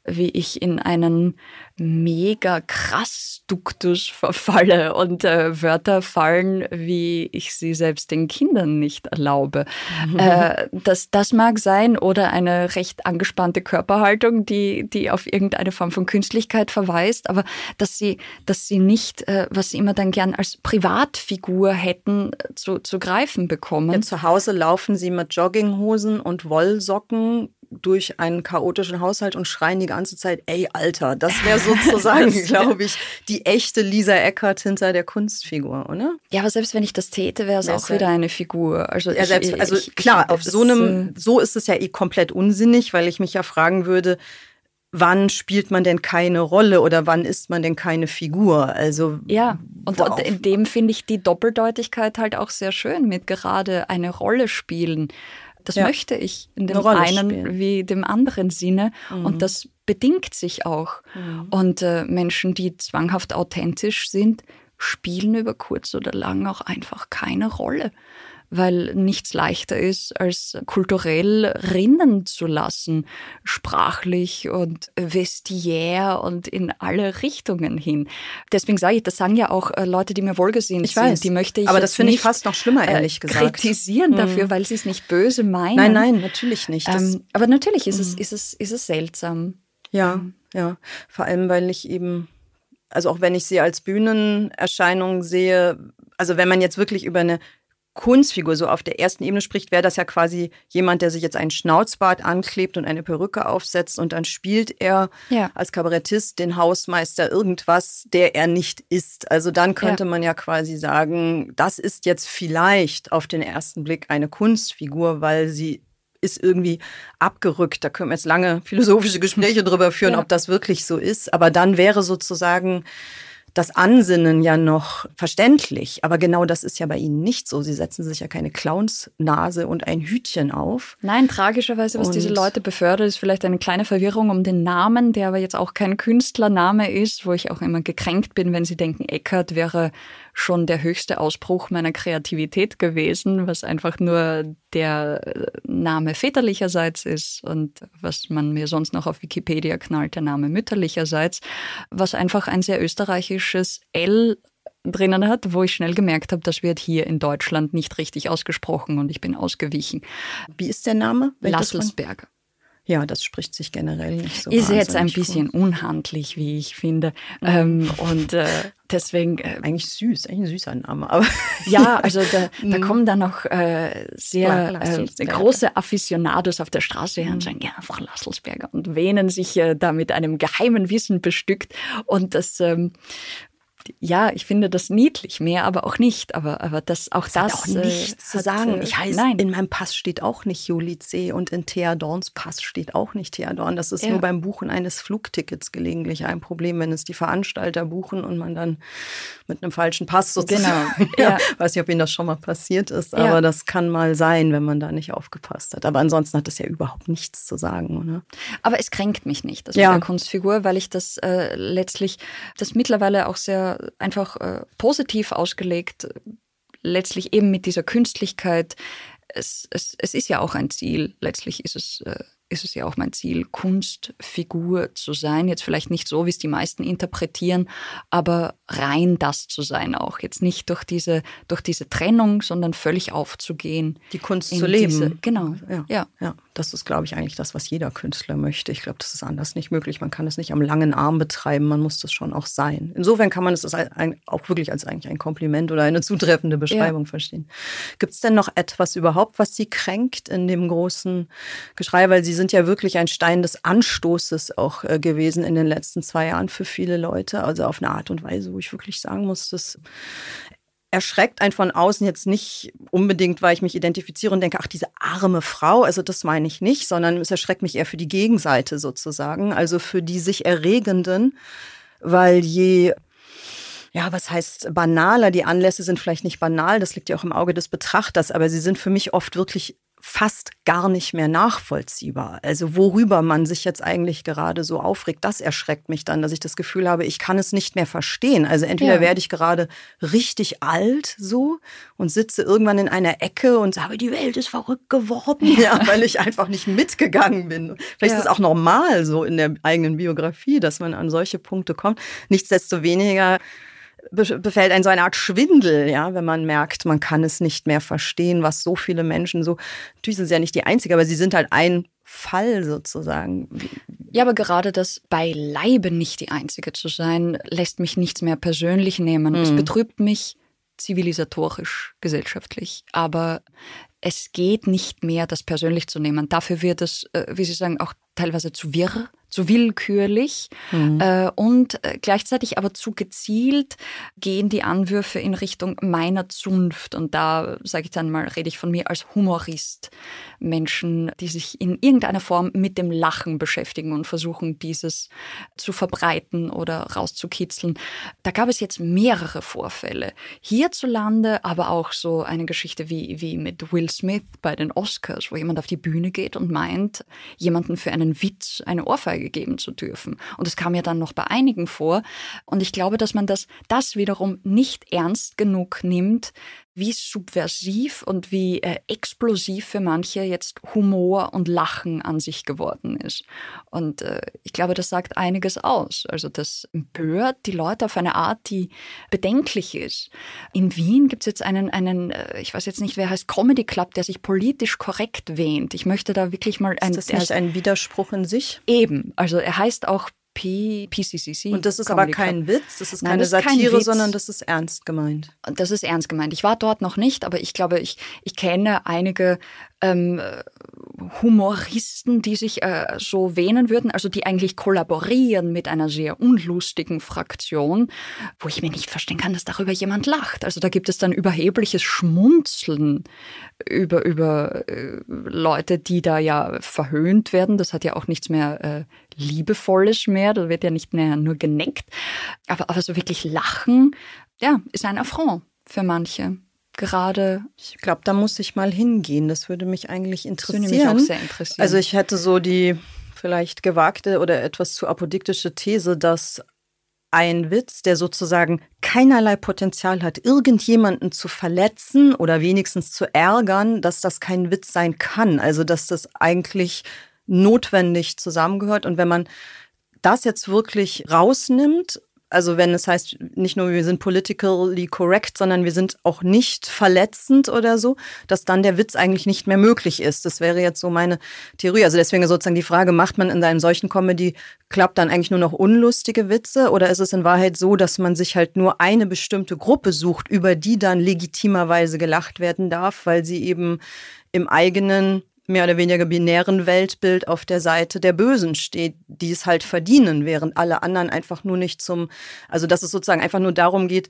wie ich in einen mega krass Duktus verfalle und äh, Wörter fallen, wie ich sie selbst den Kindern nicht erlaube. Mhm. Äh, das, das mag sein oder eine recht angespannte Körperhaltung, die, die auf irgendeine Form von Künstlichkeit verweist, aber dass sie, dass sie nicht, äh, was sie immer dann gern als Privatfigur hätten, zu, zu greifen bekommen. Ja, zu Hause laufen sie mit Jogginghosen und Wollsocken durch einen chaotischen Haushalt und schreien die ganze Zeit, ey, Alter. Das wäre sozusagen, glaube ich, die echte Lisa Eckert hinter der Kunstfigur, oder? Ja, aber selbst wenn ich das täte, wäre es auch wieder eine Figur. Also, ja, selbst, ich, also ich, klar, auf so einem, äh, so ist es ja eh komplett unsinnig, weil ich mich ja fragen würde, wann spielt man denn keine Rolle oder wann ist man denn keine Figur? Also ja, und, und in dem finde ich die Doppeldeutigkeit halt auch sehr schön mit gerade eine Rolle spielen. Das ja. möchte ich in dem einen spielen. wie dem anderen Sinne. Mhm. Und das bedingt sich auch. Mhm. Und äh, Menschen, die zwanghaft authentisch sind, spielen über kurz oder lang auch einfach keine Rolle weil nichts leichter ist, als kulturell rinnen zu lassen, sprachlich und vestiär und in alle Richtungen hin. Deswegen sage ich, das sagen ja auch äh, Leute, die mir wohlgesinnt ich weiß, sind. Die möchte ich aber das finde ich fast noch schlimmer, äh, ehrlich gesagt. Kritisieren mhm. dafür, weil sie es nicht böse meinen. Nein, nein, natürlich nicht. Ähm, aber natürlich ist, mhm. es, ist, es, ist es seltsam. Ja, mhm. ja. Vor allem, weil ich eben also auch wenn ich sie als Bühnenerscheinung sehe, also wenn man jetzt wirklich über eine Kunstfigur so auf der ersten Ebene spricht, wäre das ja quasi jemand, der sich jetzt einen Schnauzbart anklebt und eine Perücke aufsetzt und dann spielt er ja. als Kabarettist den Hausmeister irgendwas, der er nicht ist. Also dann könnte ja. man ja quasi sagen, das ist jetzt vielleicht auf den ersten Blick eine Kunstfigur, weil sie ist irgendwie abgerückt. Da können wir jetzt lange philosophische Gespräche drüber führen, ja. ob das wirklich so ist. Aber dann wäre sozusagen das Ansinnen ja noch verständlich. Aber genau das ist ja bei Ihnen nicht so. Sie setzen sich ja keine Clownsnase und ein Hütchen auf. Nein, tragischerweise, was und diese Leute befördert, ist vielleicht eine kleine Verwirrung um den Namen, der aber jetzt auch kein Künstlername ist, wo ich auch immer gekränkt bin, wenn Sie denken, Eckert wäre schon der höchste Ausbruch meiner Kreativität gewesen, was einfach nur der äh, Name väterlicherseits ist und was man mir sonst noch auf Wikipedia knallt, der Name mütterlicherseits, was einfach ein sehr österreichisches L drinnen hat, wo ich schnell gemerkt habe, das wird hier in Deutschland nicht richtig ausgesprochen und ich bin ausgewichen. Wie ist der Name? Lasselsberger. Ja, das spricht sich generell nicht so. Ist jetzt ein bisschen vor. unhandlich, wie ich finde. Mhm. Ähm, und äh, deswegen. Äh, eigentlich süß, eigentlich ein süßer Name. Aber ja, also da, da mhm. kommen dann noch äh, sehr äh, große Aficionados auf der Straße her und mhm. sagen, ja, Frau Lasselsberger und wähnen sich äh, da mit einem geheimen Wissen bestückt. Und das ähm, ja, ich finde das niedlich, mehr aber auch nicht. Aber, aber das, auch das. das auch nichts äh, zu sagen. Ich heiße, nein. in meinem Pass steht auch nicht Juli C. und in Thea Dorns Pass steht auch nicht Thea Dorn. Das ist ja. nur beim Buchen eines Flugtickets gelegentlich ein Problem, wenn es die Veranstalter buchen und man dann mit einem falschen Pass sozusagen. Genau. ja, ja. Weiß nicht, ob Ihnen das schon mal passiert ist, aber ja. das kann mal sein, wenn man da nicht aufgepasst hat. Aber ansonsten hat das ja überhaupt nichts zu sagen, oder? Aber es kränkt mich nicht, das ja. mit der Kunstfigur, weil ich das äh, letztlich, das mittlerweile auch sehr einfach äh, positiv ausgelegt, letztlich eben mit dieser Künstlichkeit. Es, es, es ist ja auch ein Ziel. Letztlich ist es äh, ist es ja auch mein Ziel, Kunstfigur zu sein. Jetzt vielleicht nicht so, wie es die meisten interpretieren, aber rein das zu sein auch. Jetzt nicht durch diese, durch diese Trennung, sondern völlig aufzugehen. Die Kunst zu leben. Diese, genau. Ja. ja. ja. Das ist, glaube ich, eigentlich das, was jeder Künstler möchte. Ich glaube, das ist anders nicht möglich. Man kann es nicht am langen Arm betreiben. Man muss das schon auch sein. Insofern kann man es auch wirklich als eigentlich ein Kompliment oder eine zutreffende Beschreibung ja. verstehen. Gibt es denn noch etwas überhaupt, was Sie kränkt in dem großen Geschrei? Weil Sie sind ja wirklich ein Stein des Anstoßes auch äh, gewesen in den letzten zwei Jahren für viele Leute. Also auf eine Art und Weise, wo ich wirklich sagen muss, das erschreckt einen von außen jetzt nicht unbedingt, weil ich mich identifiziere und denke, ach, diese arme Frau, also das meine ich nicht, sondern es erschreckt mich eher für die Gegenseite sozusagen, also für die sich Erregenden, weil je ja, was heißt banaler? Die Anlässe sind vielleicht nicht banal, das liegt ja auch im Auge des Betrachters, aber sie sind für mich oft wirklich fast gar nicht mehr nachvollziehbar. Also worüber man sich jetzt eigentlich gerade so aufregt, das erschreckt mich dann, dass ich das Gefühl habe, ich kann es nicht mehr verstehen. Also entweder ja. werde ich gerade richtig alt so und sitze irgendwann in einer Ecke und sage, die Welt ist verrückt geworden, ja, weil ich einfach nicht mitgegangen bin. Vielleicht ja. ist es auch normal so in der eigenen Biografie, dass man an solche Punkte kommt. Nichtsdestoweniger befällt einen so eine Art Schwindel, ja, wenn man merkt, man kann es nicht mehr verstehen, was so viele Menschen so, natürlich sind sie ja nicht die Einzige, aber sie sind halt ein Fall sozusagen. Ja, aber gerade das beileibe nicht die Einzige zu sein, lässt mich nichts mehr persönlich nehmen. Mhm. Es betrübt mich zivilisatorisch, gesellschaftlich, aber es geht nicht mehr, das persönlich zu nehmen. Dafür wird es, äh, wie Sie sagen, auch teilweise zu wirr, zu willkürlich mhm. äh, und äh, gleichzeitig aber zu gezielt gehen die Anwürfe in Richtung meiner Zunft. Und da sage ich dann mal, rede ich von mir als Humorist. Menschen, die sich in irgendeiner Form mit dem Lachen beschäftigen und versuchen, dieses zu verbreiten oder rauszukitzeln. Da gab es jetzt mehrere Vorfälle. Hierzulande aber auch so eine Geschichte wie, wie mit Will Smith bei den Oscars, wo jemand auf die Bühne geht und meint, jemanden für einen Witz eine Ohrfeige geben zu dürfen. Und es kam ja dann noch bei einigen vor. Und ich glaube, dass man das, das wiederum nicht ernst genug nimmt, wie subversiv und wie äh, explosiv für manche jetzt Humor und Lachen an sich geworden ist. Und äh, ich glaube, das sagt einiges aus. Also das empört die Leute auf eine Art, die bedenklich ist. In Wien gibt es jetzt einen, einen, äh, ich weiß jetzt nicht, wer heißt, Comedy Club, der sich politisch korrekt wähnt. Ich möchte da wirklich mal ein. Ist das nicht ein Widerspruch in sich? Eben. Also er heißt auch P PCCC. Und das ist aber kein Witz, das ist Nein, keine das Satire, sondern das ist ernst gemeint. Das ist ernst gemeint. Ich war dort noch nicht, aber ich glaube, ich, ich kenne einige ähm, Humoristen, die sich äh, so wähnen würden, also die eigentlich kollaborieren mit einer sehr unlustigen Fraktion, wo ich mir nicht verstehen kann, dass darüber jemand lacht. Also da gibt es dann überhebliches Schmunzeln über, über äh, Leute, die da ja verhöhnt werden. Das hat ja auch nichts mehr äh, Liebevolles mehr, da wird ja nicht mehr nur geneckt. Aber, aber so wirklich lachen, ja, ist ein Affront für manche gerade. Ich glaube, da muss ich mal hingehen. Das würde mich eigentlich interessieren. Das würde mich auch sehr interessieren. Also ich hätte so die vielleicht gewagte oder etwas zu apodiktische These, dass ein Witz, der sozusagen keinerlei Potenzial hat, irgendjemanden zu verletzen oder wenigstens zu ärgern, dass das kein Witz sein kann. Also dass das eigentlich notwendig zusammengehört. Und wenn man das jetzt wirklich rausnimmt also wenn es heißt, nicht nur wir sind politically correct, sondern wir sind auch nicht verletzend oder so, dass dann der Witz eigentlich nicht mehr möglich ist. Das wäre jetzt so meine Theorie. Also deswegen sozusagen die Frage, macht man in einem solchen Comedy klappt dann eigentlich nur noch unlustige Witze oder ist es in Wahrheit so, dass man sich halt nur eine bestimmte Gruppe sucht, über die dann legitimerweise gelacht werden darf, weil sie eben im eigenen mehr oder weniger binären Weltbild auf der Seite der Bösen steht, die es halt verdienen, während alle anderen einfach nur nicht zum, also dass es sozusagen einfach nur darum geht,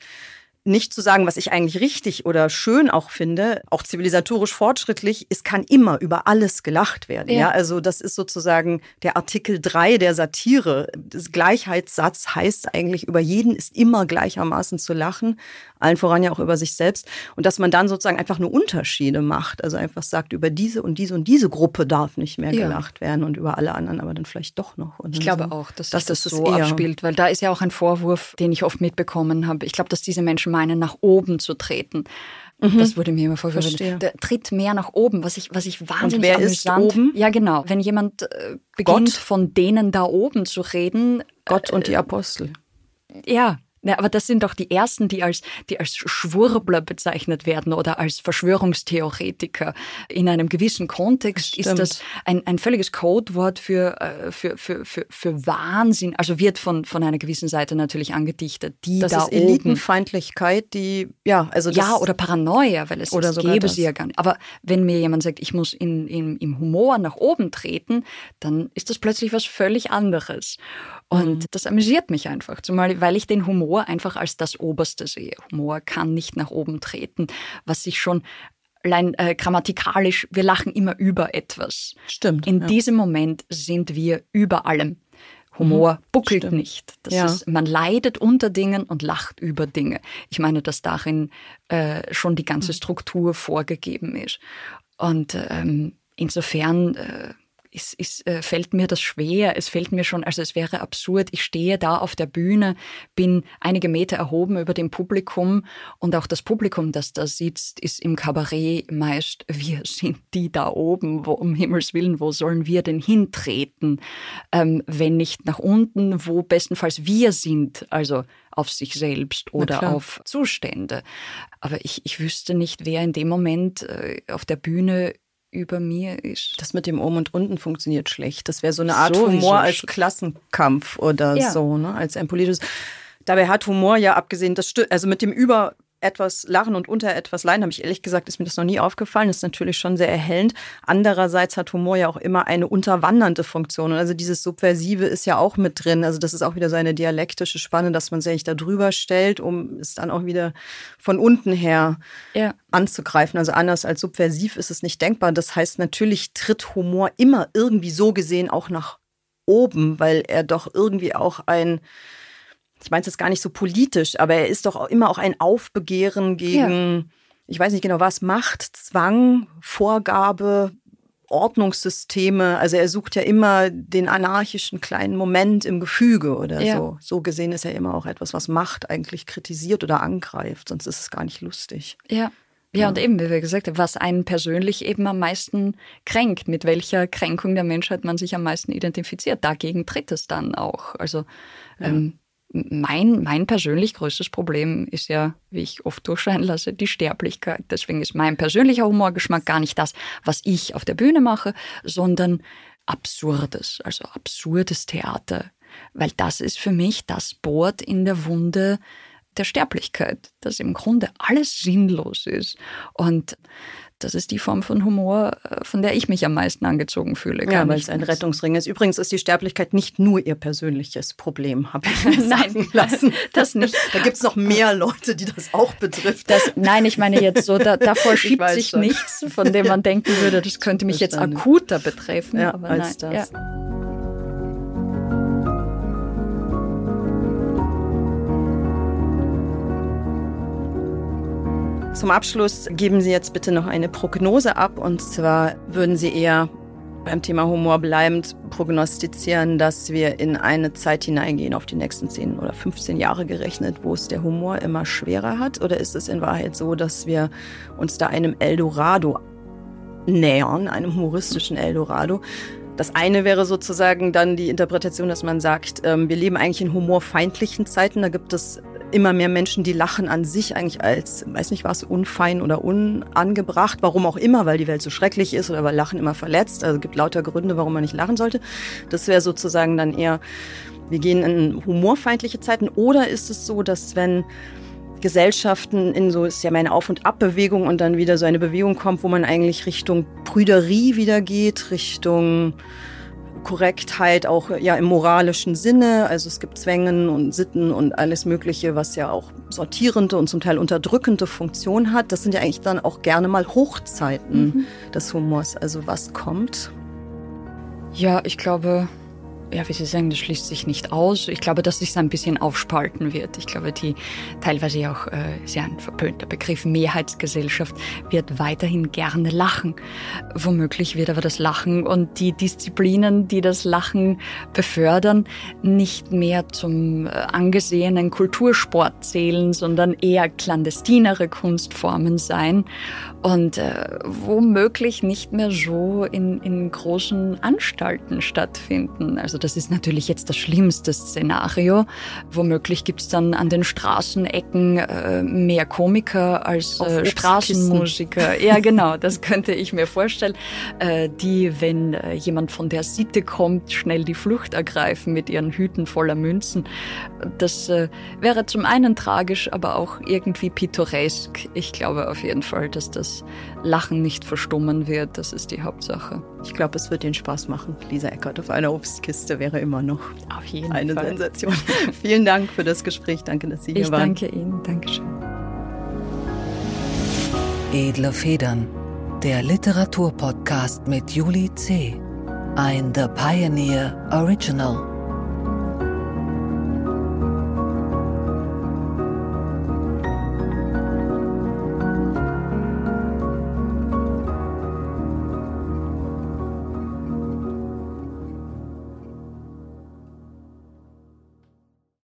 nicht zu sagen, was ich eigentlich richtig oder schön auch finde, auch zivilisatorisch fortschrittlich, es kann immer über alles gelacht werden. Ja. ja. also das ist sozusagen der Artikel 3 der Satire. Das Gleichheitssatz heißt eigentlich, über jeden ist immer gleichermaßen zu lachen, allen voran ja auch über sich selbst. Und dass man dann sozusagen einfach nur Unterschiede macht, also einfach sagt, über diese und diese und diese Gruppe darf nicht mehr ja. gelacht werden und über alle anderen aber dann vielleicht doch noch. ich glaube so. auch, dass, dass das, das so abspielt, weil da ist ja auch ein Vorwurf, den ich oft mitbekommen habe. Ich glaube, dass diese Menschen meinen, nach oben zu treten. Mhm. Das wurde mir immer vorgeworfen. Der tritt mehr nach oben, was ich, was ich wahnsinnig Und wer amüsant. Ist oben? Ja, genau. Wenn jemand äh, beginnt, Gott? von denen da oben zu reden. Gott und die äh, Apostel. Ja, ja, aber das sind doch die ersten, die als, die als Schwurbler bezeichnet werden oder als Verschwörungstheoretiker. In einem gewissen Kontext Stimmt. ist das ein, ein völliges Codewort für, äh, für, für, für, für Wahnsinn. Also wird von, von einer gewissen Seite natürlich angedichtet. Die das da ist Elitenfeindlichkeit, die, ja, also das Ja, oder Paranoia, weil es, oder es gäbe das. sie ja gar nicht. Aber wenn mir jemand sagt, ich muss in, in, im Humor nach oben treten, dann ist das plötzlich was völlig anderes. Und mhm. das amüsiert mich einfach, zumal weil ich den Humor einfach als das Oberste sehe. Humor kann nicht nach oben treten, was sich schon allein äh, grammatikalisch, wir lachen immer über etwas. Stimmt. In ja. diesem Moment sind wir über allem. Humor mhm, buckelt stimmt. nicht. Ja. Ist, man leidet unter Dingen und lacht über Dinge. Ich meine, dass darin äh, schon die ganze mhm. Struktur vorgegeben ist. Und ähm, insofern äh, ist, ist, äh, fällt mir das schwer. Es fällt mir schon, also es wäre absurd. Ich stehe da auf der Bühne, bin einige Meter erhoben über dem Publikum und auch das Publikum, das da sitzt, ist im Kabarett meist, wir sind die da oben, wo, um Himmels Willen, wo sollen wir denn hintreten, ähm, wenn nicht nach unten, wo bestenfalls wir sind, also auf sich selbst oder auf Zustände. Aber ich, ich wüsste nicht, wer in dem Moment äh, auf der Bühne über mir ist. Das mit dem Oben und Unten funktioniert schlecht. Das wäre so eine Art Sowieso Humor als Klassenkampf oder ja. so, ne? als ein politisches. Dabei hat Humor ja abgesehen, das also mit dem Über etwas lachen und unter etwas leiden, habe ich ehrlich gesagt, ist mir das noch nie aufgefallen. Das ist natürlich schon sehr erhellend. Andererseits hat Humor ja auch immer eine unterwandernde Funktion. Und also dieses Subversive ist ja auch mit drin. Also das ist auch wieder so eine dialektische Spanne, dass man sich da drüber stellt, um es dann auch wieder von unten her ja. anzugreifen. Also anders als subversiv ist es nicht denkbar. Das heißt, natürlich tritt Humor immer irgendwie so gesehen auch nach oben, weil er doch irgendwie auch ein ich meine es jetzt gar nicht so politisch, aber er ist doch immer auch ein Aufbegehren gegen, ja. ich weiß nicht genau was, Macht, Zwang, Vorgabe, Ordnungssysteme. Also er sucht ja immer den anarchischen kleinen Moment im Gefüge oder ja. so. So gesehen ist er immer auch etwas, was Macht eigentlich kritisiert oder angreift, sonst ist es gar nicht lustig. Ja. Ja, und eben, wie wir gesagt haben, was einen persönlich eben am meisten kränkt, mit welcher Kränkung der Menschheit man sich am meisten identifiziert. Dagegen tritt es dann auch. Also ja. ähm, mein, mein persönlich größtes Problem ist ja, wie ich oft durchscheinen lasse, die Sterblichkeit. Deswegen ist mein persönlicher Humorgeschmack gar nicht das, was ich auf der Bühne mache, sondern absurdes, also absurdes Theater. Weil das ist für mich, das bohrt in der Wunde der Sterblichkeit, dass im Grunde alles sinnlos ist. Und das ist die Form von Humor, äh, von der ich mich am meisten angezogen fühle. Ja, weil es ein Rettungsring ist. Übrigens ist die Sterblichkeit nicht nur ihr persönliches Problem, habe ich mir Nein, lassen. Das nicht. Da gibt es noch mehr Leute, die das auch betrifft. Das, nein, ich meine jetzt so, da, davor schiebt sich schon. nichts, von dem man denken würde, das könnte mich jetzt akuter betreffen. Ja, aber als nein. das. Ja. Zum Abschluss geben Sie jetzt bitte noch eine Prognose ab. Und zwar würden Sie eher beim Thema Humor bleibend prognostizieren, dass wir in eine Zeit hineingehen, auf die nächsten 10 oder 15 Jahre gerechnet, wo es der Humor immer schwerer hat? Oder ist es in Wahrheit so, dass wir uns da einem Eldorado nähern, einem humoristischen Eldorado? Das eine wäre sozusagen dann die Interpretation, dass man sagt, ähm, wir leben eigentlich in humorfeindlichen Zeiten. Da gibt es immer mehr Menschen, die lachen an sich eigentlich als, weiß nicht was, unfein oder unangebracht. Warum auch immer, weil die Welt so schrecklich ist oder weil Lachen immer verletzt. Also es gibt lauter Gründe, warum man nicht lachen sollte. Das wäre sozusagen dann eher, wir gehen in humorfeindliche Zeiten. Oder ist es so, dass wenn Gesellschaften in so, ist ja meine Auf- und Abbewegung und dann wieder so eine Bewegung kommt, wo man eigentlich Richtung Brüderie wieder geht, Richtung Korrektheit auch ja im moralischen Sinne. Also es gibt Zwängen und Sitten und alles Mögliche, was ja auch sortierende und zum Teil unterdrückende Funktion hat. Das sind ja eigentlich dann auch gerne mal Hochzeiten mhm. des Humors. Also was kommt? Ja, ich glaube, ja, wie Sie sagen, das schließt sich nicht aus. Ich glaube, dass sich ein bisschen aufspalten wird. Ich glaube, die teilweise auch äh, sehr ein verpönter Begriff Mehrheitsgesellschaft wird weiterhin gerne lachen. Womöglich wird aber das Lachen und die Disziplinen, die das Lachen befördern, nicht mehr zum äh, angesehenen Kultursport zählen, sondern eher clandestinere Kunstformen sein und äh, womöglich nicht mehr so in, in großen Anstalten stattfinden. Also das ist natürlich jetzt das schlimmste Szenario. Womöglich gibt es dann an den Straßenecken äh, mehr Komiker als äh, Straßenmusiker. Ja, genau, das könnte ich mir vorstellen, äh, die, wenn äh, jemand von der Sitte kommt, schnell die Flucht ergreifen mit ihren Hüten voller Münzen. Das äh, wäre zum einen tragisch, aber auch irgendwie pittoresk. Ich glaube auf jeden Fall, dass das Lachen nicht verstummen wird. Das ist die Hauptsache. Ich glaube, es wird den Spaß machen. Lisa Eckert auf einer Obstkiste wäre immer noch auf jeden eine Fall. Sensation. Vielen Dank für das Gespräch. Danke, dass Sie hier ich waren. Ich danke Ihnen. Dankeschön. Edle Federn, der Literaturpodcast mit Julie C. Ein The Pioneer Original.